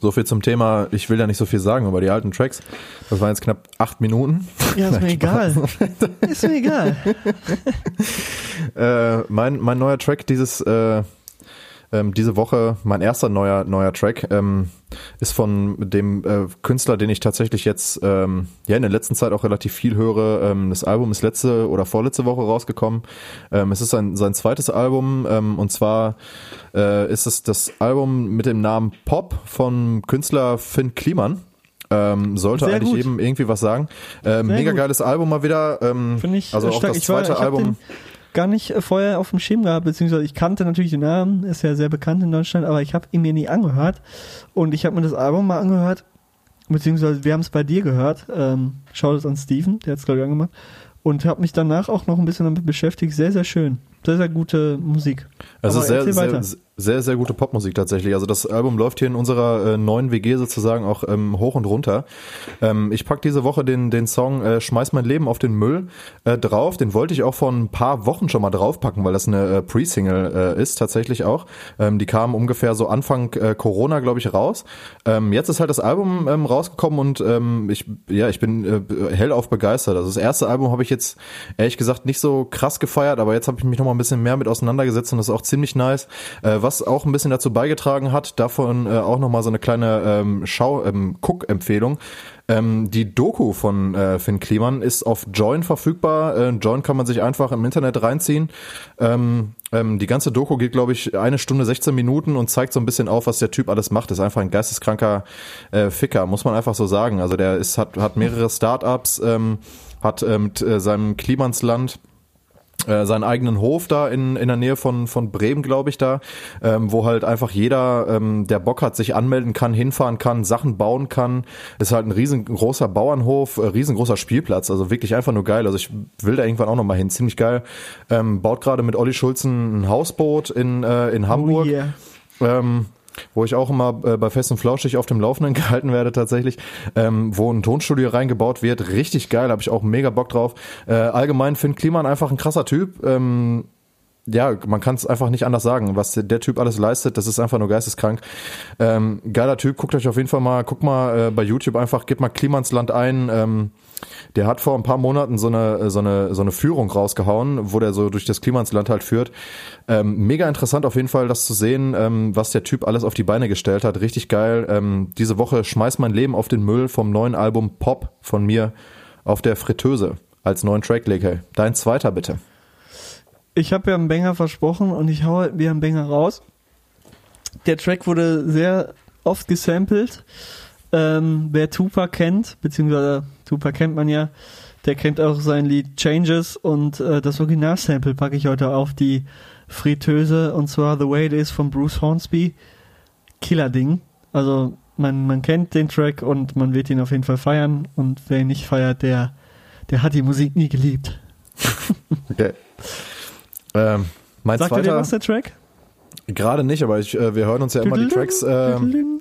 So viel zum Thema, ich will ja nicht so viel sagen über die alten Tracks. Das waren jetzt knapp acht Minuten. Ja, ist mir egal. ist mir egal. Äh, mein, mein neuer Track dieses, äh, ähm, diese Woche, mein erster neuer, neuer Track, ähm, ist von dem äh, Künstler, den ich tatsächlich jetzt ähm, ja in der letzten Zeit auch relativ viel höre. Ähm, das Album ist letzte oder vorletzte Woche rausgekommen. Ähm, es ist sein, sein zweites Album ähm, und zwar äh, ist es das Album mit dem Namen Pop von Künstler Finn Kliman. Ähm, sollte Sehr eigentlich gut. eben irgendwie was sagen. Ähm, mega gut. geiles Album mal wieder. Ähm, Finde ich also äh, auch stark. das ich war, zweite ich Album. Den gar nicht äh, vorher auf dem Schirm gehabt, beziehungsweise ich kannte natürlich den Namen, ist ja sehr bekannt in Deutschland, aber ich habe ihn mir nie angehört. Und ich habe mir das Album mal angehört, beziehungsweise wir haben es bei dir gehört. Ähm, Schaut es an Steven, der hat es ich angemacht. Und habe mich danach auch noch ein bisschen damit beschäftigt. Sehr, sehr schön. Sehr, sehr gute Musik. Es Aber ist sehr, sehr, sehr, sehr gute Popmusik tatsächlich. Also das Album läuft hier in unserer äh, neuen WG sozusagen auch ähm, hoch und runter. Ähm, ich pack diese Woche den, den Song äh, Schmeiß mein Leben auf den Müll äh, drauf. Den wollte ich auch vor ein paar Wochen schon mal draufpacken, weil das eine äh, Pre-Single äh, ist tatsächlich auch. Ähm, die kam ungefähr so Anfang äh, Corona, glaube ich, raus. Ähm, jetzt ist halt das Album ähm, rausgekommen und ähm, ich, ja, ich bin äh, hellauf begeistert. Also das erste Album habe ich jetzt ehrlich gesagt nicht so krass gefeiert, aber jetzt habe ich mich noch mal ein bisschen mehr mit auseinandergesetzt und das ist auch ziemlich nice. Äh, was auch ein bisschen dazu beigetragen hat, davon äh, auch noch mal so eine kleine ähm, Schau, ähm. Ähm, die Doku von äh, Finn Kliman ist auf Join verfügbar. Äh, Join kann man sich einfach im Internet reinziehen. Ähm, ähm, die ganze Doku geht, glaube ich, eine Stunde 16 Minuten und zeigt so ein bisschen auf, was der Typ alles macht. Ist einfach ein geisteskranker äh, Ficker, muss man einfach so sagen. Also der ist, hat, hat mehrere Startups, ähm, hat äh, mit äh, seinem Klimansland äh, seinen eigenen Hof da in, in der Nähe von, von Bremen, glaube ich, da, ähm, wo halt einfach jeder, ähm, der Bock hat, sich anmelden kann, hinfahren kann, Sachen bauen kann. Ist halt ein riesengroßer Bauernhof, äh, riesengroßer Spielplatz, also wirklich einfach nur geil. Also ich will da irgendwann auch noch mal hin, ziemlich geil. Ähm, baut gerade mit Olli Schulzen ein Hausboot in, äh, in Hamburg. Oh yeah. Ähm, wo ich auch immer äh, bei Fest und Flauschig auf dem Laufenden gehalten werde tatsächlich, ähm, wo ein Tonstudio reingebaut wird. Richtig geil, habe ich auch mega Bock drauf. Äh, allgemein Finn Kliman einfach ein krasser Typ. Ähm, ja, man kann es einfach nicht anders sagen. Was der, Typ alles leistet, das ist einfach nur geisteskrank. Ähm, geiler Typ, guckt euch auf jeden Fall mal, guck mal äh, bei YouTube einfach, gebt mal Klimansland ein. Ähm, der hat vor ein paar Monaten so eine, so eine, so eine Führung rausgehauen, wo der so durch das Klimansland halt führt. Ähm, mega interessant auf jeden Fall, das zu sehen, ähm, was der Typ alles auf die Beine gestellt hat. Richtig geil. Ähm, diese Woche schmeiß mein Leben auf den Müll vom neuen Album Pop von mir auf der Fritteuse als neuen Track, Leke. Dein zweiter bitte. ich habe ja einen Banger versprochen und ich hau halt wieder einen Banger raus. Der Track wurde sehr oft gesampelt. Ähm, wer Tupac kennt, beziehungsweise Tupac kennt man ja, der kennt auch sein Lied Changes und äh, das Originalsample packe ich heute auf die Fritteuse und zwar The Way It Is von Bruce Hornsby. Killer-Ding. Also man, man kennt den Track und man wird ihn auf jeden Fall feiern und wer ihn nicht feiert, der, der hat die Musik nie geliebt. Okay. Ähm, mein Sagt ihr dir zweiter, was, der Track? gerade nicht, aber ich, äh, wir hören uns ja immer die Tracks. Ähm,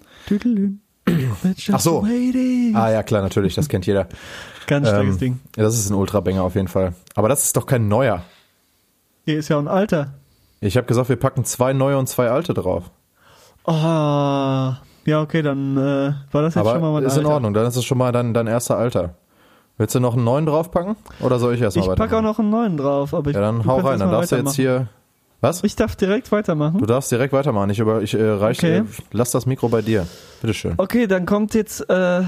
Ach so. is. ah ja, klar, natürlich, das kennt jeder. Ganz starkes Ähm, Ding. ja, das ist ein Ultra-Banger auf jeden Fall. Aber das ist doch kein neuer. Hier ist ja ein Alter. Ich habe gesagt, wir packen zwei neue und zwei alte drauf. Ah, ja, okay, dann äh, war das jetzt schon mal Aber mein ist in Alter. Ordnung, dann ist es schon mal dein, dein erster Alter. Willst du noch einen neuen draufpacken? Oder soll ich erstmal Ich packe auch noch einen neuen drauf, aber ich Ja, dann hau rein, dann darfst du jetzt hier. Was? Ich darf direkt weitermachen. Du darfst direkt weitermachen. Ich, über, ich äh, reich, Okay. äh, lass das Mikro bei dir. Bitteschön. Okay, dann kommt jetzt äh,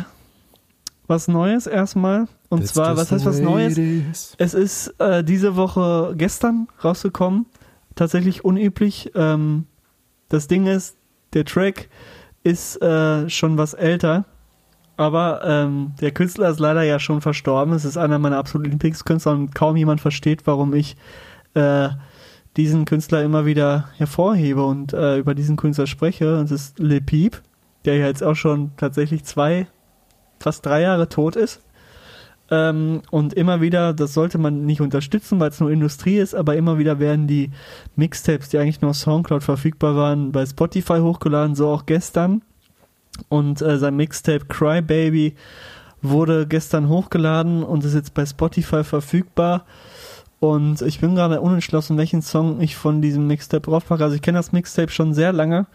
was Neues erstmal. Und zwar, was heißt was Neues? Es ist äh, diese Woche gestern rausgekommen. Tatsächlich unüblich. Ähm, das Ding ist, der Track ist äh, schon was älter. Aber ähm, der Künstler ist leider ja schon verstorben. Es ist einer meiner absoluten Lieblingskünstler und kaum jemand versteht, warum ich äh, diesen Künstler immer wieder hervorhebe und äh, über diesen Künstler spreche. Und es ist Lil Peep, der ja jetzt auch schon tatsächlich zwei, fast drei Jahre tot ist. Ähm, und immer wieder, das sollte man nicht unterstützen, weil es nur Industrie ist, aber immer wieder werden die Mixtapes, die eigentlich nur auf Soundcloud verfügbar waren, bei Spotify hochgeladen, so auch gestern. Und äh, sein Mixtape Cry Baby wurde gestern hochgeladen und ist jetzt bei Spotify verfügbar. Und ich bin gerade unentschlossen, welchen Song ich von diesem Mixtape draufpacke. Also ich kenne das Mixtape schon sehr lange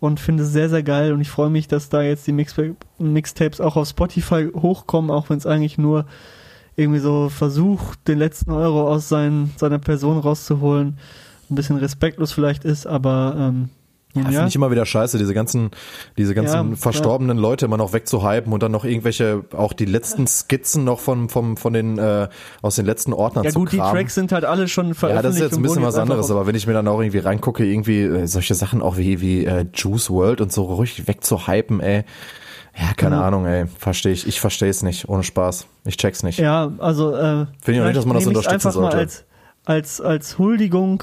und finde es sehr, sehr geil. Und ich freue mich, dass da jetzt die Mixtape, Mixtapes auch auf Spotify hochkommen, auch wenn es eigentlich nur irgendwie so versucht, den letzten Euro aus sein, seiner Person rauszuholen. Ein bisschen respektlos vielleicht ist, aber ähm, Ja, finde ich immer wieder scheiße, diese ganzen, diese ganzen Ja, verstorbenen Leute immer noch wegzuhypen und dann noch irgendwelche, auch die letzten Skizzen noch von, vom, von den, äh, aus den letzten Ordnern Ja zu gut, die kramen. Tracks sind halt alle schon veröffentlicht. Ja, das ist jetzt ein bisschen was anderes, aber wenn ich mir dann auch irgendwie reingucke, irgendwie äh, solche Sachen auch wie, wie äh, Juice World und so ruhig wegzuhypen, ey. Ja, keine Ja. Ahnung, ey. Verstehe ich. Ich verstehe es nicht. Ohne Spaß. Ich check's nicht. Ja, also äh, Finde ich auch nicht, dass man das unterstützen einfach mal sollte. als, als, als Huldigung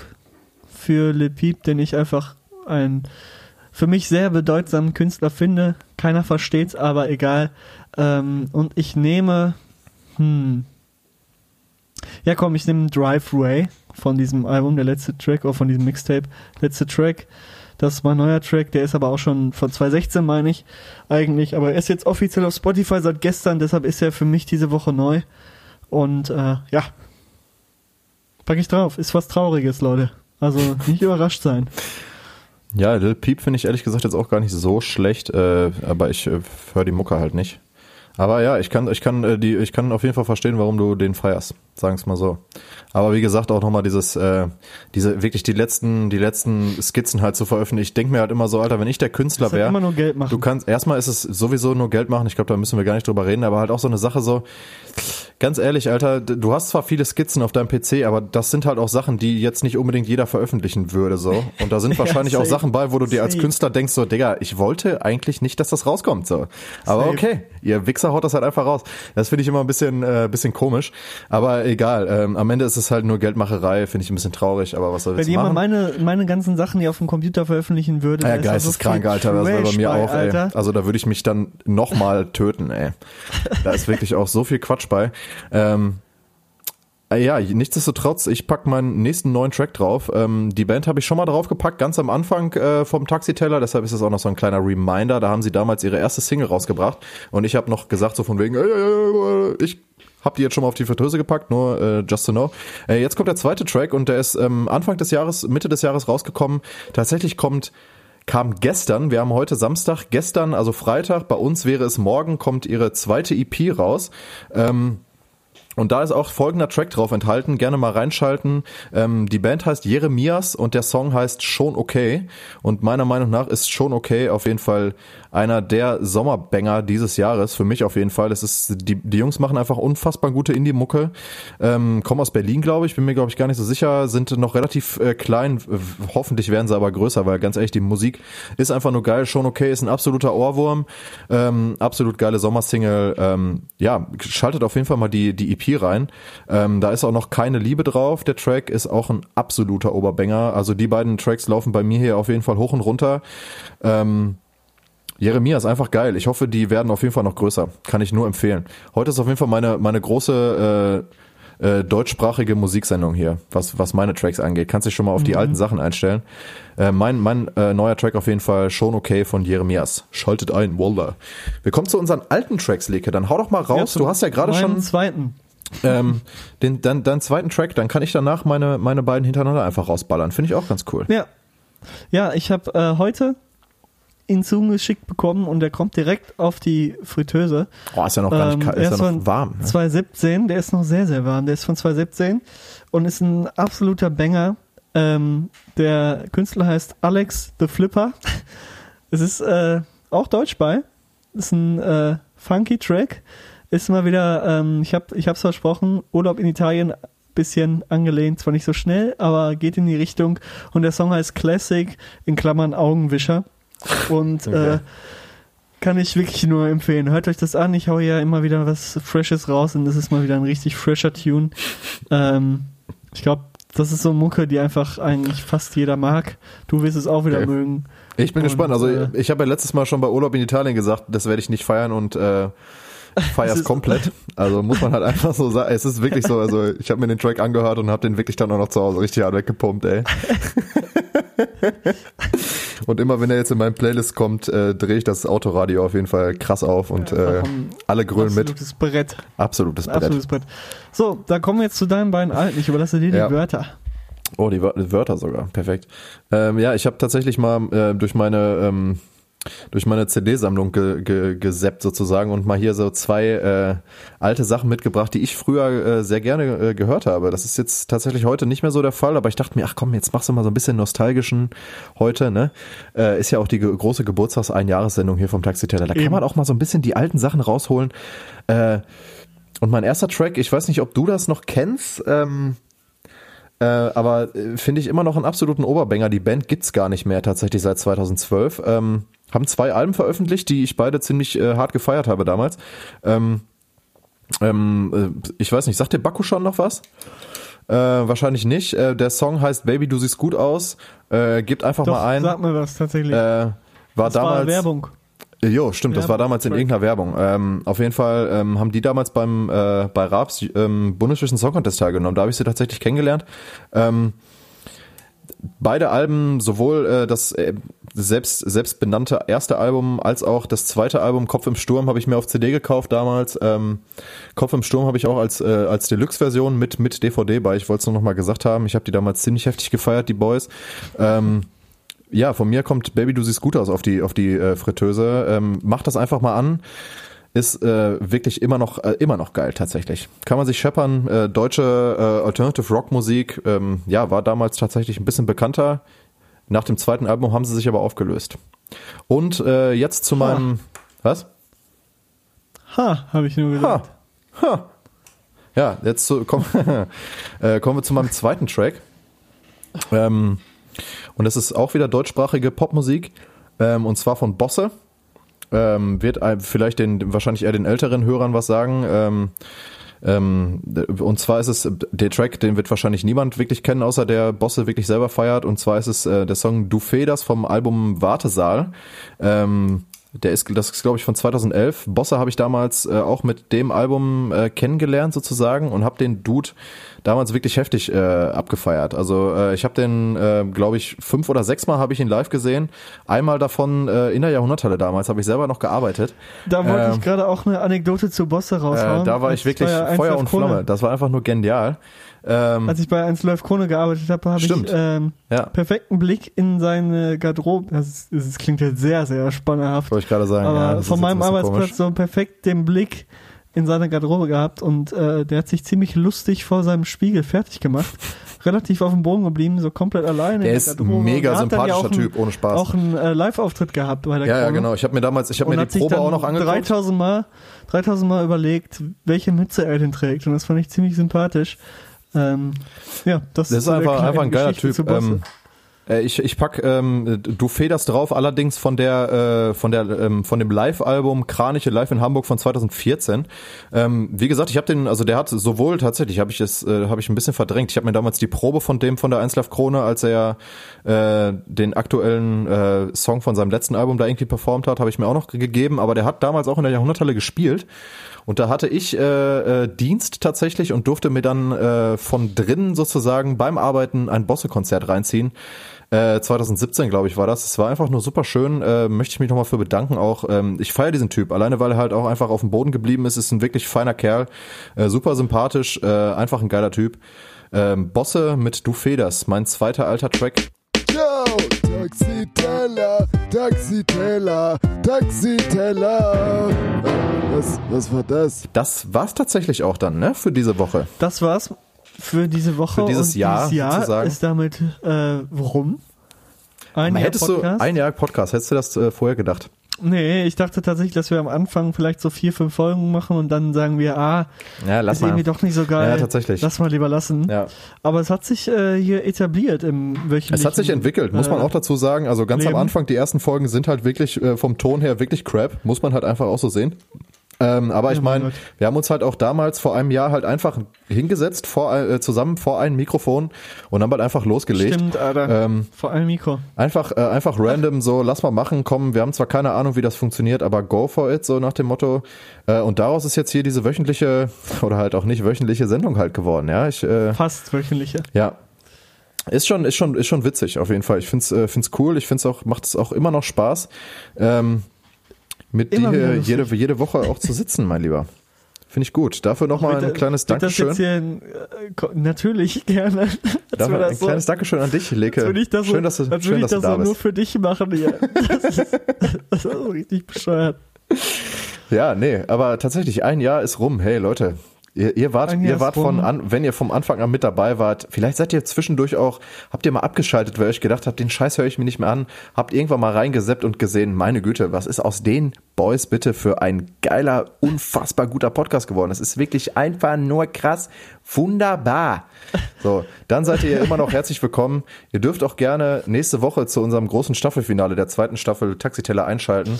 für Le Peep, den ich einfach ein für mich sehr bedeutsamen Künstler finde. Keiner versteht's, aber egal. Ähm, und ich nehme, hm, ja komm, ich nehme Drive Ray von diesem Album, der letzte Track, oder von diesem Mixtape, letzte Track. Das ist mein neuer Track, der ist aber auch schon von 2016, meine ich, eigentlich. Aber er ist jetzt offiziell auf Spotify seit gestern, deshalb ist er für mich diese Woche neu. Und äh, ja, pack ich drauf. Ist was Trauriges, Leute. Also nicht überrascht sein. Ja, Lil Peep finde ich ehrlich gesagt jetzt auch gar nicht so schlecht, äh, aber ich äh, höre die Mucke halt nicht. Aber ja, ich kann, ich kann äh, die, ich kann auf jeden Fall verstehen, warum du den feierst. Sagen es mal so. Aber wie gesagt, auch nochmal dieses, äh, diese wirklich die letzten, die letzten Skizzen halt zu veröffentlichen. Ich denke mir halt immer so, Alter, wenn ich der Künstler halt wäre, immer nur Geld machen. du kannst, erstmal ist es sowieso nur Geld machen. Ich glaube, da müssen wir gar nicht drüber reden. Aber halt auch so eine Sache so, ganz ehrlich, Alter, du hast zwar viele Skizzen auf deinem PC, aber das sind halt auch Sachen, die jetzt nicht unbedingt jeder veröffentlichen würde, so. Und da sind Ja, wahrscheinlich auch safe. Sachen bei, wo du dir als. Künstler denkst so, Digga, ich wollte eigentlich nicht, dass das rauskommt, so. Aber Safe. okay, ihr Wichser haut das halt einfach raus. Das finde ich immer ein bisschen, äh, bisschen komisch. Aber egal, ähm, am Ende ist es halt nur Geldmacherei, finde ich ein bisschen traurig, aber was soll Wenn ich jemand machen? meine, meine ganzen Sachen, die auf dem Computer veröffentlichen würde, Ja, so geisteskrank, viel Alter. Das wäre bei mir auch, ey. Alter. Also da würde ich mich dann nochmal töten, ey. Da ist wirklich auch so viel Quatsch bei. Ähm, äh, ja, nichtsdestotrotz, ich pack meinen nächsten neuen Track drauf. Ähm, die Band habe ich schon mal draufgepackt, ganz am Anfang äh, vom Taxiteller, deshalb ist es auch noch so ein kleiner Reminder. Da haben sie damals ihre erste Single rausgebracht und ich habe noch gesagt so von wegen, äh, äh, äh, ich hab die jetzt schon mal auf die Fritteuse gepackt, nur äh, just to know. Äh, jetzt kommt der zweite Track und der ist ähm, Anfang des Jahres, Mitte des Jahres rausgekommen. Tatsächlich kommt kam gestern, wir haben heute Samstag, gestern, also Freitag, bei uns wäre es morgen, kommt ihre zweite EP raus. Ähm, Und da ist auch folgender Track drauf enthalten, gerne mal reinschalten. Ähm, die Band heißt Jeremias und der Song heißt Schon okay. Und meiner Meinung nach ist Schon okay auf jeden Fall einer der Sommerbanger dieses Jahres. Für mich auf jeden Fall. Das ist, die, die Jungs machen einfach unfassbar gute Indie-Mucke. Ähm, kommen aus Berlin, glaube ich. Bin mir, glaube ich, gar nicht so sicher. Sind noch relativ äh, klein. Hoffentlich werden sie aber größer, weil ganz ehrlich, die Musik ist einfach nur geil. Schon okay, ist ein absoluter Ohrwurm. Ähm, absolut geile Sommersingle. Ähm, ja, schaltet auf jeden Fall mal die, die EP rein. Ähm, da ist auch noch keine Liebe drauf. Der Track ist auch ein absoluter Oberbanger. Also die beiden Tracks laufen bei mir hier auf jeden Fall hoch und runter. Ähm, Jeremia ist einfach geil. Ich hoffe, die werden auf jeden Fall noch größer. Kann ich nur empfehlen. Heute ist auf jeden Fall meine, meine große äh, äh, deutschsprachige Musiksendung hier, was, was meine Tracks angeht. Kannst dich schon mal auf die alten Sachen einstellen. Äh, mein mein äh, neuer Track auf jeden Fall schon okay von Jeremias. Schaltet ein, Wallah. Wir kommen zu unseren alten Tracks, Leke. Dann hau doch mal raus. Ja, du hast ja gerade schon zweiten. ähm, den, dann, deinen zweiten Track. Dann kann ich danach meine, meine beiden hintereinander einfach rausballern. Finde ich auch ganz cool. Ja. Ja, ich habe äh, heute ihn zugeschickt bekommen und der kommt direkt auf die Fritteuse. Oh, ist ja noch gar nicht Ähm, kalt. er Ist ja noch warm. Ne? 2017, der ist noch sehr, sehr warm. Der ist von 2017 und ist ein absoluter Banger. Ähm, der Künstler heißt Alex the Flipper. Es ist äh, auch Deutsch bei. Ist ein äh, funky Track. Ist mal wieder, ähm, ich habe ich hab's versprochen, Urlaub in Italien bisschen angelehnt, zwar nicht so schnell, aber geht in die Richtung. Und der Song heißt Classic, in Klammern Augenwischer. Und äh, kann ich wirklich nur empfehlen. Hört euch das an. Ich hau ja immer wieder was Freshes raus und das ist mal wieder ein richtig fresher Tune. Ähm, ich glaube, das ist so Mucke, die einfach eigentlich fast jeder mag. Du wirst es auch wieder Okay. mögen. Ich bin Und, gespannt. Also äh, ich habe ja letztes Mal schon bei Urlaub in Italien gesagt, das werde ich nicht feiern und äh, feier Es es ist- komplett. Also muss man halt einfach so sagen. Es ist wirklich so. Also ich habe mir den Track angehört und habe den wirklich dann auch noch zu Hause richtig hart weggepumpt, ey. und immer wenn er jetzt in meinen Playlist kommt, äh, drehe ich das Autoradio auf jeden Fall krass auf und äh, alle grölen mit. Absolutes Brett. Absolutes Brett. Absolutes Brett. So, da kommen wir jetzt zu deinen beiden Alten. Ich überlasse dir die Ja. Wörter. Oh, die Wörter sogar. Perfekt. Ähm, ja, ich habe tatsächlich mal äh, durch meine ähm, durch meine CD-Sammlung ge, ge, geseppt sozusagen und mal hier so zwei äh, alte Sachen mitgebracht, die ich früher äh, sehr gerne äh, gehört habe. Das ist jetzt tatsächlich heute nicht mehr so der Fall, aber ich dachte mir, ach komm, jetzt machst du mal so ein bisschen nostalgischen heute, ne? Äh, ist ja auch die ge große Geburtstags-Einjahressendung hier vom Taxiteller. Da kann Eben. man auch mal so ein bisschen die alten Sachen rausholen. Äh, und mein erster Track, ich weiß nicht, ob du das noch kennst, ähm, äh, aber äh, finde ich immer noch einen absoluten Oberbanger. Die Band gibt's gar nicht mehr tatsächlich seit 2012. Ähm, haben zwei Alben veröffentlicht, die ich beide ziemlich äh, hart gefeiert habe damals. Ähm, ähm, äh, ich weiß nicht, sagt der Bakuschan noch was? Äh, wahrscheinlich nicht. Äh, der Song heißt Baby, du siehst gut aus. Äh, gibt einfach Doch, mal ein. sag mir was tatsächlich. Äh, war das war damals Werbung. äh, Jo, stimmt, das war Werbung, damals in irgendeiner Werbung. Ähm, auf jeden Fall ähm, haben die damals beim äh, bei Raps ähm, Bundesvision Song Contest teilgenommen. Da habe ich sie tatsächlich kennengelernt. Ähm, beide Alben, sowohl äh, das äh, selbst selbst benannte erste Album als auch das zweite Album Kopf im Sturm habe ich mir auf CD gekauft damals. Ähm, Kopf im Sturm habe ich auch als äh, als Deluxe-Version mit mit DVD bei. Ich wollte es nur noch mal gesagt haben. Ich habe die damals ziemlich heftig gefeiert, die Boys. Ähm, ja, von mir kommt Baby, du siehst gut aus auf die auf die äh, Fritteuse. Ähm, mach das einfach mal an. Ist äh, wirklich immer noch äh, immer noch geil tatsächlich. Kann man sich scheppern. Äh, deutsche äh, Alternative Rock Musik, ähm, ja, war damals tatsächlich ein bisschen bekannter. Nach dem zweiten Album haben sie sich aber aufgelöst. Und äh, jetzt zu meinem was? Ha, habe ich nur gesagt. Ja, jetzt zu, komm, äh, kommen wir zu meinem zweiten Track. Ähm, und das ist auch wieder deutschsprachige Popmusik. Ähm, und zwar von Bosse. Ähm, wird vielleicht den, wahrscheinlich eher den älteren Hörern was sagen. Ähm, und zwar ist es der Track, den wird wahrscheinlich niemand wirklich kennen, außer der Bosse wirklich selber feiert. Und zwar ist es äh, der Song Du Feders vom Album Wartesaal. Ähm, der ist, das ist glaube ich von 2011. Bosse habe ich damals äh, auch mit dem Album äh, kennengelernt sozusagen und habe den Dude damals wirklich heftig äh, abgefeiert. Also äh, ich habe den, äh, glaube ich, fünf oder sechs Mal habe ich ihn live gesehen. Einmal davon äh, in der Jahrhunderthalle damals, habe ich selber noch gearbeitet. Da wollte Ähm, ich gerade auch eine Anekdote zu Bosse raushauen. Äh, da war ich wirklich bei 1 Feuer und Krone- Flamme. Das war einfach nur genial. Ähm, Als ich bei 1 Live Krone gearbeitet habe, habe ich ähm, Ja. perfekten Blick in seine Garderobe. Das, ist, das klingt jetzt sehr, sehr spannerhaft. wollte ich gerade sagen. Aber ja, von meinem ein Arbeitsplatz komisch. so perfekt den Blick in seiner Garderobe gehabt und äh, der hat sich ziemlich lustig vor seinem Spiegel fertig gemacht. Relativ auf dem Boden geblieben, so komplett alleine. Der in ist der Garderobe. mega ja sympathischer einen- Typ, ohne Spaß. Auch einen äh, Live-Auftritt gehabt bei der Ja, ja, genau. Ich habe mir damals, ich habe mir die Probe auch noch angeguckt. 3000 Mal, 3000 Mal überlegt, welche Mütze er denn trägt. Und das fand ich ziemlich sympathisch. Ähm, ja, das, Das ist einfach, einfach ein geiler Typ. Ähm, äh, ich, ich pack, ähm, du federst drauf, allerdings von der, äh, von der, ähm, von dem Live-Album Kraniche Live in Hamburg von 2014. Ähm, wie gesagt, ich habe den, also der hat sowohl tatsächlich, habe ich es, äh, habe ich ein bisschen verdrängt. Ich habe mir damals die Probe von dem von der 1 Live Krone, als er äh, den aktuellen äh, Song von seinem letzten Album da irgendwie performt hat, habe ich mir auch noch gegeben. Aber der hat damals auch in der Jahrhunderthalle gespielt. Und da hatte ich äh, äh, Dienst tatsächlich und durfte mir dann äh, von drinnen sozusagen beim Arbeiten ein Bosse-Konzert reinziehen. Äh, 2017, glaube ich, war das. Es war einfach nur super schön. Äh, möchte ich mich nochmal für bedanken auch. Ähm, ich feiere diesen Typ, alleine weil er halt auch einfach auf dem Boden geblieben ist. Ist ein wirklich feiner Kerl. Äh, super sympathisch, äh, einfach ein geiler Typ. Ähm, Bosse mit Du Feders, mein zweiter alter Track. Yo, Taxiteller, Taxiteller, Taxiteller. Äh, Was, was war das? Das war's tatsächlich auch dann, ne, für diese Woche. Das war's für diese Woche. Für dieses und Jahr, dieses Jahr sozusagen. ist damit äh, rum. Ein Jahr hättest Podcast. du ein Jahr Podcast, hättest du das äh, vorher gedacht? Nee, ich dachte tatsächlich, dass wir am Anfang vielleicht so vier, fünf Folgen machen und dann sagen wir, ah, Ja, ist mal. irgendwie doch nicht so geil. Ja, tatsächlich. Lass mal lieber lassen. Ja. Aber es hat sich äh, hier etabliert im wöchentlichen. Es hat sich entwickelt, muss man äh, auch dazu sagen. Also ganz Leben. am Anfang, die ersten Folgen sind halt wirklich äh, vom Ton her wirklich crap, muss man halt einfach auch so sehen. Ähm, aber ich Ja, mein meine, wir haben uns halt auch damals vor einem Jahr halt einfach hingesetzt, vor, äh, zusammen vor ein Mikrofon und haben halt einfach losgelegt. Stimmt, Alter. Ähm, Vor allem Mikro. Einfach, äh, einfach random so, lass mal machen, komm, wir haben zwar keine Ahnung, wie das funktioniert, aber go for it, so nach dem Motto. Äh, und daraus ist jetzt hier diese wöchentliche oder halt auch nicht wöchentliche Sendung halt geworden, ja. Ich, äh, Fast wöchentliche. ja. Ist schon, ist schon, ist schon witzig, auf jeden Fall. Ich find's, äh, find's cool. Ich find's auch, macht es auch immer noch Spaß, ähm, mit Immer dir jede, jede Woche auch zu sitzen, mein Lieber. Finde ich gut. Dafür nochmal ein kleines Das Dankeschön. ein, äh, natürlich gerne. Dafür ein das so, kleines Dankeschön an dich, Leke. das schön, dass du, würde schön, ich dass du das da so nur bist. für dich machen hier. Das ist, das ist so richtig bescheuert. Ja, nee, aber tatsächlich, ein Jahr ist rum. Hey, Leute. Ihr, ihr wart, ihr wart von an, wenn ihr vom Anfang an mit dabei wart, vielleicht seid ihr zwischendurch auch, habt ihr mal abgeschaltet, weil ihr euch gedacht habt, den Scheiß höre ich mir nicht mehr an, habt irgendwann mal reingeseppt und gesehen, meine Güte, was ist aus den Boys bitte für ein geiler, unfassbar guter Podcast geworden. Es ist wirklich einfach nur krass, wunderbar. So, dann seid ihr immer noch herzlich willkommen. Ihr dürft auch gerne nächste Woche zu unserem großen Staffelfinale der zweiten Staffel Taxiteller einschalten.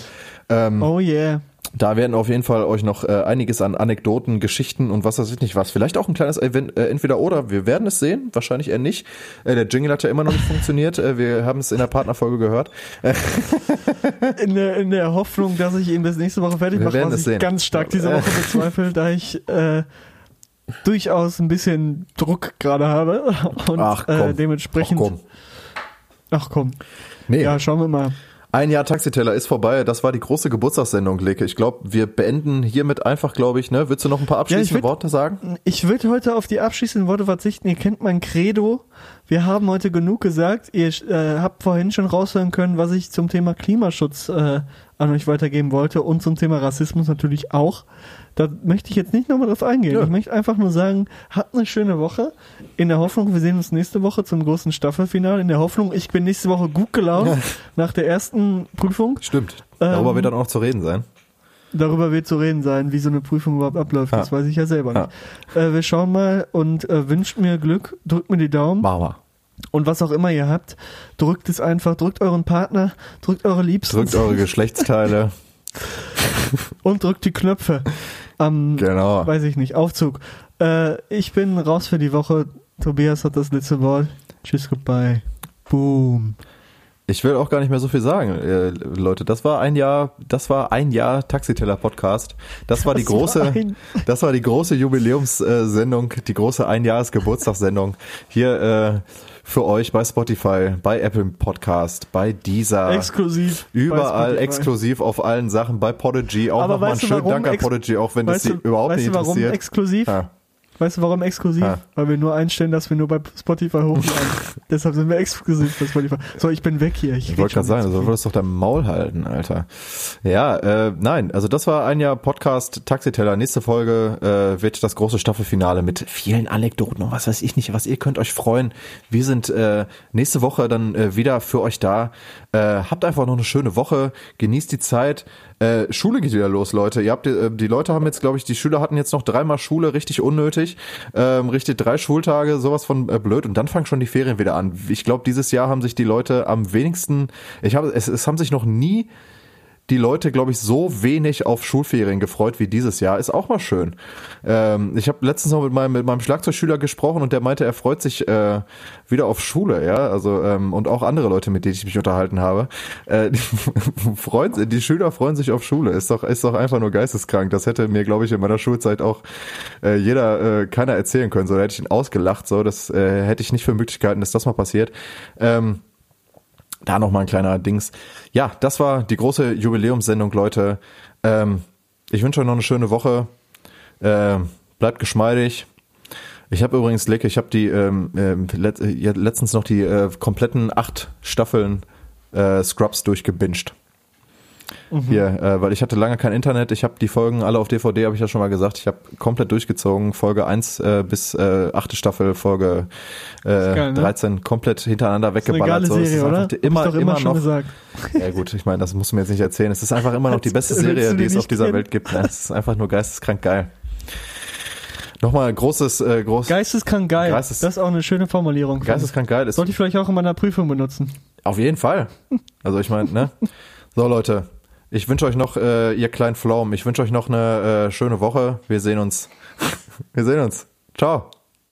Ähm, Oh yeah. Da werden auf jeden Fall euch noch äh, einiges an Anekdoten, Geschichten und was weiß ich nicht was. Vielleicht auch ein kleines Event, äh, entweder oder. Wir werden es sehen, wahrscheinlich eher nicht. Äh, der Jingle hat ja immer noch nicht funktioniert. Äh, wir haben es in der Partnerfolge gehört. In der, in der Hoffnung, dass ich ihn bis nächste Woche fertig Wir mache, werden was ich sehen. ganz stark diese Woche bezweifle, da ich äh, durchaus ein bisschen Druck gerade habe und Ach komm. äh, dementsprechend. Ach, komm. Ach komm. Nee, Ja, schauen wir mal. Ein Jahr Taxiteller ist vorbei. Das war die große Geburtstagssendung, Leke. Ich glaube, wir beenden hiermit einfach, glaube ich. Ne? Willst du noch ein paar abschließende würd- Worte sagen? Ich würde heute auf die abschließenden Worte verzichten. Ihr kennt mein Credo. Wir haben heute genug gesagt. Ihr äh, habt vorhin schon raushören können, was ich zum Thema Klimaschutz äh, an euch weitergeben wollte und zum Thema Rassismus natürlich auch. Da möchte ich jetzt nicht nochmal drauf eingehen. Ja. Ich möchte einfach nur sagen, habt eine schöne Woche. In der Hoffnung, wir sehen uns nächste Woche zum großen Staffelfinale. In der Hoffnung, ich bin nächste Woche gut gelaunt nach der ersten Prüfung. Stimmt. Darüber Ähm, wird dann auch zu reden sein. Darüber wird zu reden sein, wie so eine Prüfung überhaupt abläuft. Ja. Das weiß ich ja selber nicht. Äh, wir schauen mal und äh, wünscht mir Glück, drückt mir die Daumen wir. Und was auch immer ihr habt, drückt es einfach, drückt euren Partner, drückt eure Liebsten Drückt eure Geschlechtsteile. und drückt die Knöpfe am, Genau. weiß ich nicht, Aufzug. Äh, ich bin raus für die Woche. Tobias hat das letzte Wort. Tschüss, goodbye. Boom. Ich will auch gar nicht mehr so viel sagen, äh, Leute. Das war ein Jahr, das war ein Jahr Taxiteller Podcast. Das war die Das war große, ein- das war die große Jubiläumssendung, die große Einjahresgeburtstagssendung hier äh, für euch bei Spotify, bei Apple Podcast, bei Deezer, Exklusiv. überall exklusiv auf allen Sachen, bei Podigy. Auch nochmal einen schönen Dank an Podigy, auch wenn das sie überhaupt weißt nicht du warum interessiert. exklusiv? Ja. Weißt du, warum exklusiv? Ah. Weil wir nur einstellen, dass wir nur bei Spotify hochladen. Deshalb sind wir exklusiv bei Spotify. So, ich bin weg hier. Ich, Ich wollte gerade sagen, also zu wolltest doch dein Maul halten, Alter. Ja, äh, nein, also das war ein Jahr Podcast Taxiteller. Nächste Folge äh, wird das große Staffelfinale mit vielen Anekdoten und was weiß ich nicht, was ihr könnt euch freuen. Wir sind äh, nächste Woche dann äh, wieder für euch da. Äh, habt einfach noch eine schöne Woche, genießt die Zeit. Äh, Schule geht wieder los, Leute. Ihr habt äh, die Leute haben jetzt, glaube ich, die Schüler hatten jetzt noch dreimal Schule, richtig unnötig, ähm, richtig drei Schultage, sowas von äh, blöd und dann fangen schon die Ferien wieder an. Ich glaube, dieses Jahr haben sich die Leute am wenigsten, ich habe, es, es haben sich noch nie die Leute, glaube ich, so wenig auf Schulferien gefreut wie dieses Jahr. Ist auch mal schön. Ähm, ich habe letztens noch mit meinem, mit meinem Schlagzeugschüler gesprochen und der meinte, er freut sich äh, wieder auf Schule, ja. Also ähm, und auch andere Leute, mit denen ich mich unterhalten habe. Äh, die, freuen, die Schüler freuen sich auf Schule. Ist doch, ist doch einfach nur geisteskrank. Das hätte mir, glaube ich, in meiner Schulzeit auch äh, jeder, äh, keiner erzählen können. So, da hätte ich ihn ausgelacht. So, das äh, hätte ich nicht für möglich gehalten, dass das mal passiert. Ähm, da noch mal ein kleiner Dings. Ja, das war die große Jubiläumssendung, Leute. Ähm, ich wünsche euch noch eine schöne Woche. Ähm, bleibt geschmeidig. Ich habe übrigens, Leck, ich habe die ähm, ähm, let, äh, letztens noch die äh, kompletten acht Staffeln äh, Scrubs durchgebinged. Hier, äh, weil ich hatte lange kein Internet. Ich habe die Folgen alle auf DVD, habe ich ja schon mal gesagt. Ich habe komplett durchgezogen. Folge 1 äh, bis äh, achte Staffel, Folge äh, geil, ne? 13 komplett hintereinander Ist eine weggeballert. geile so. Serie, ist oder? Immer, ich doch immer, immer schon noch. gesagt. Ja gut, ich meine, das musst du mir jetzt nicht erzählen. Es ist einfach immer noch die beste Serie, die es auf dieser kennen? Welt gibt. Ne? Es ist einfach nur geisteskrank geil. Nochmal großes, äh, groß, Geisteskrank geil. Geistes- das ist auch eine schöne Formulierung. geisteskrank geil ist. Sollte ich vielleicht auch in meiner Prüfung benutzen. Auf jeden Fall. Also ich meine, ne? So Leute, ich wünsche euch noch, äh, ihr kleinen Pflaumen, ich wünsche euch noch eine äh, schöne Woche. Wir sehen uns. Wir sehen uns. Ciao.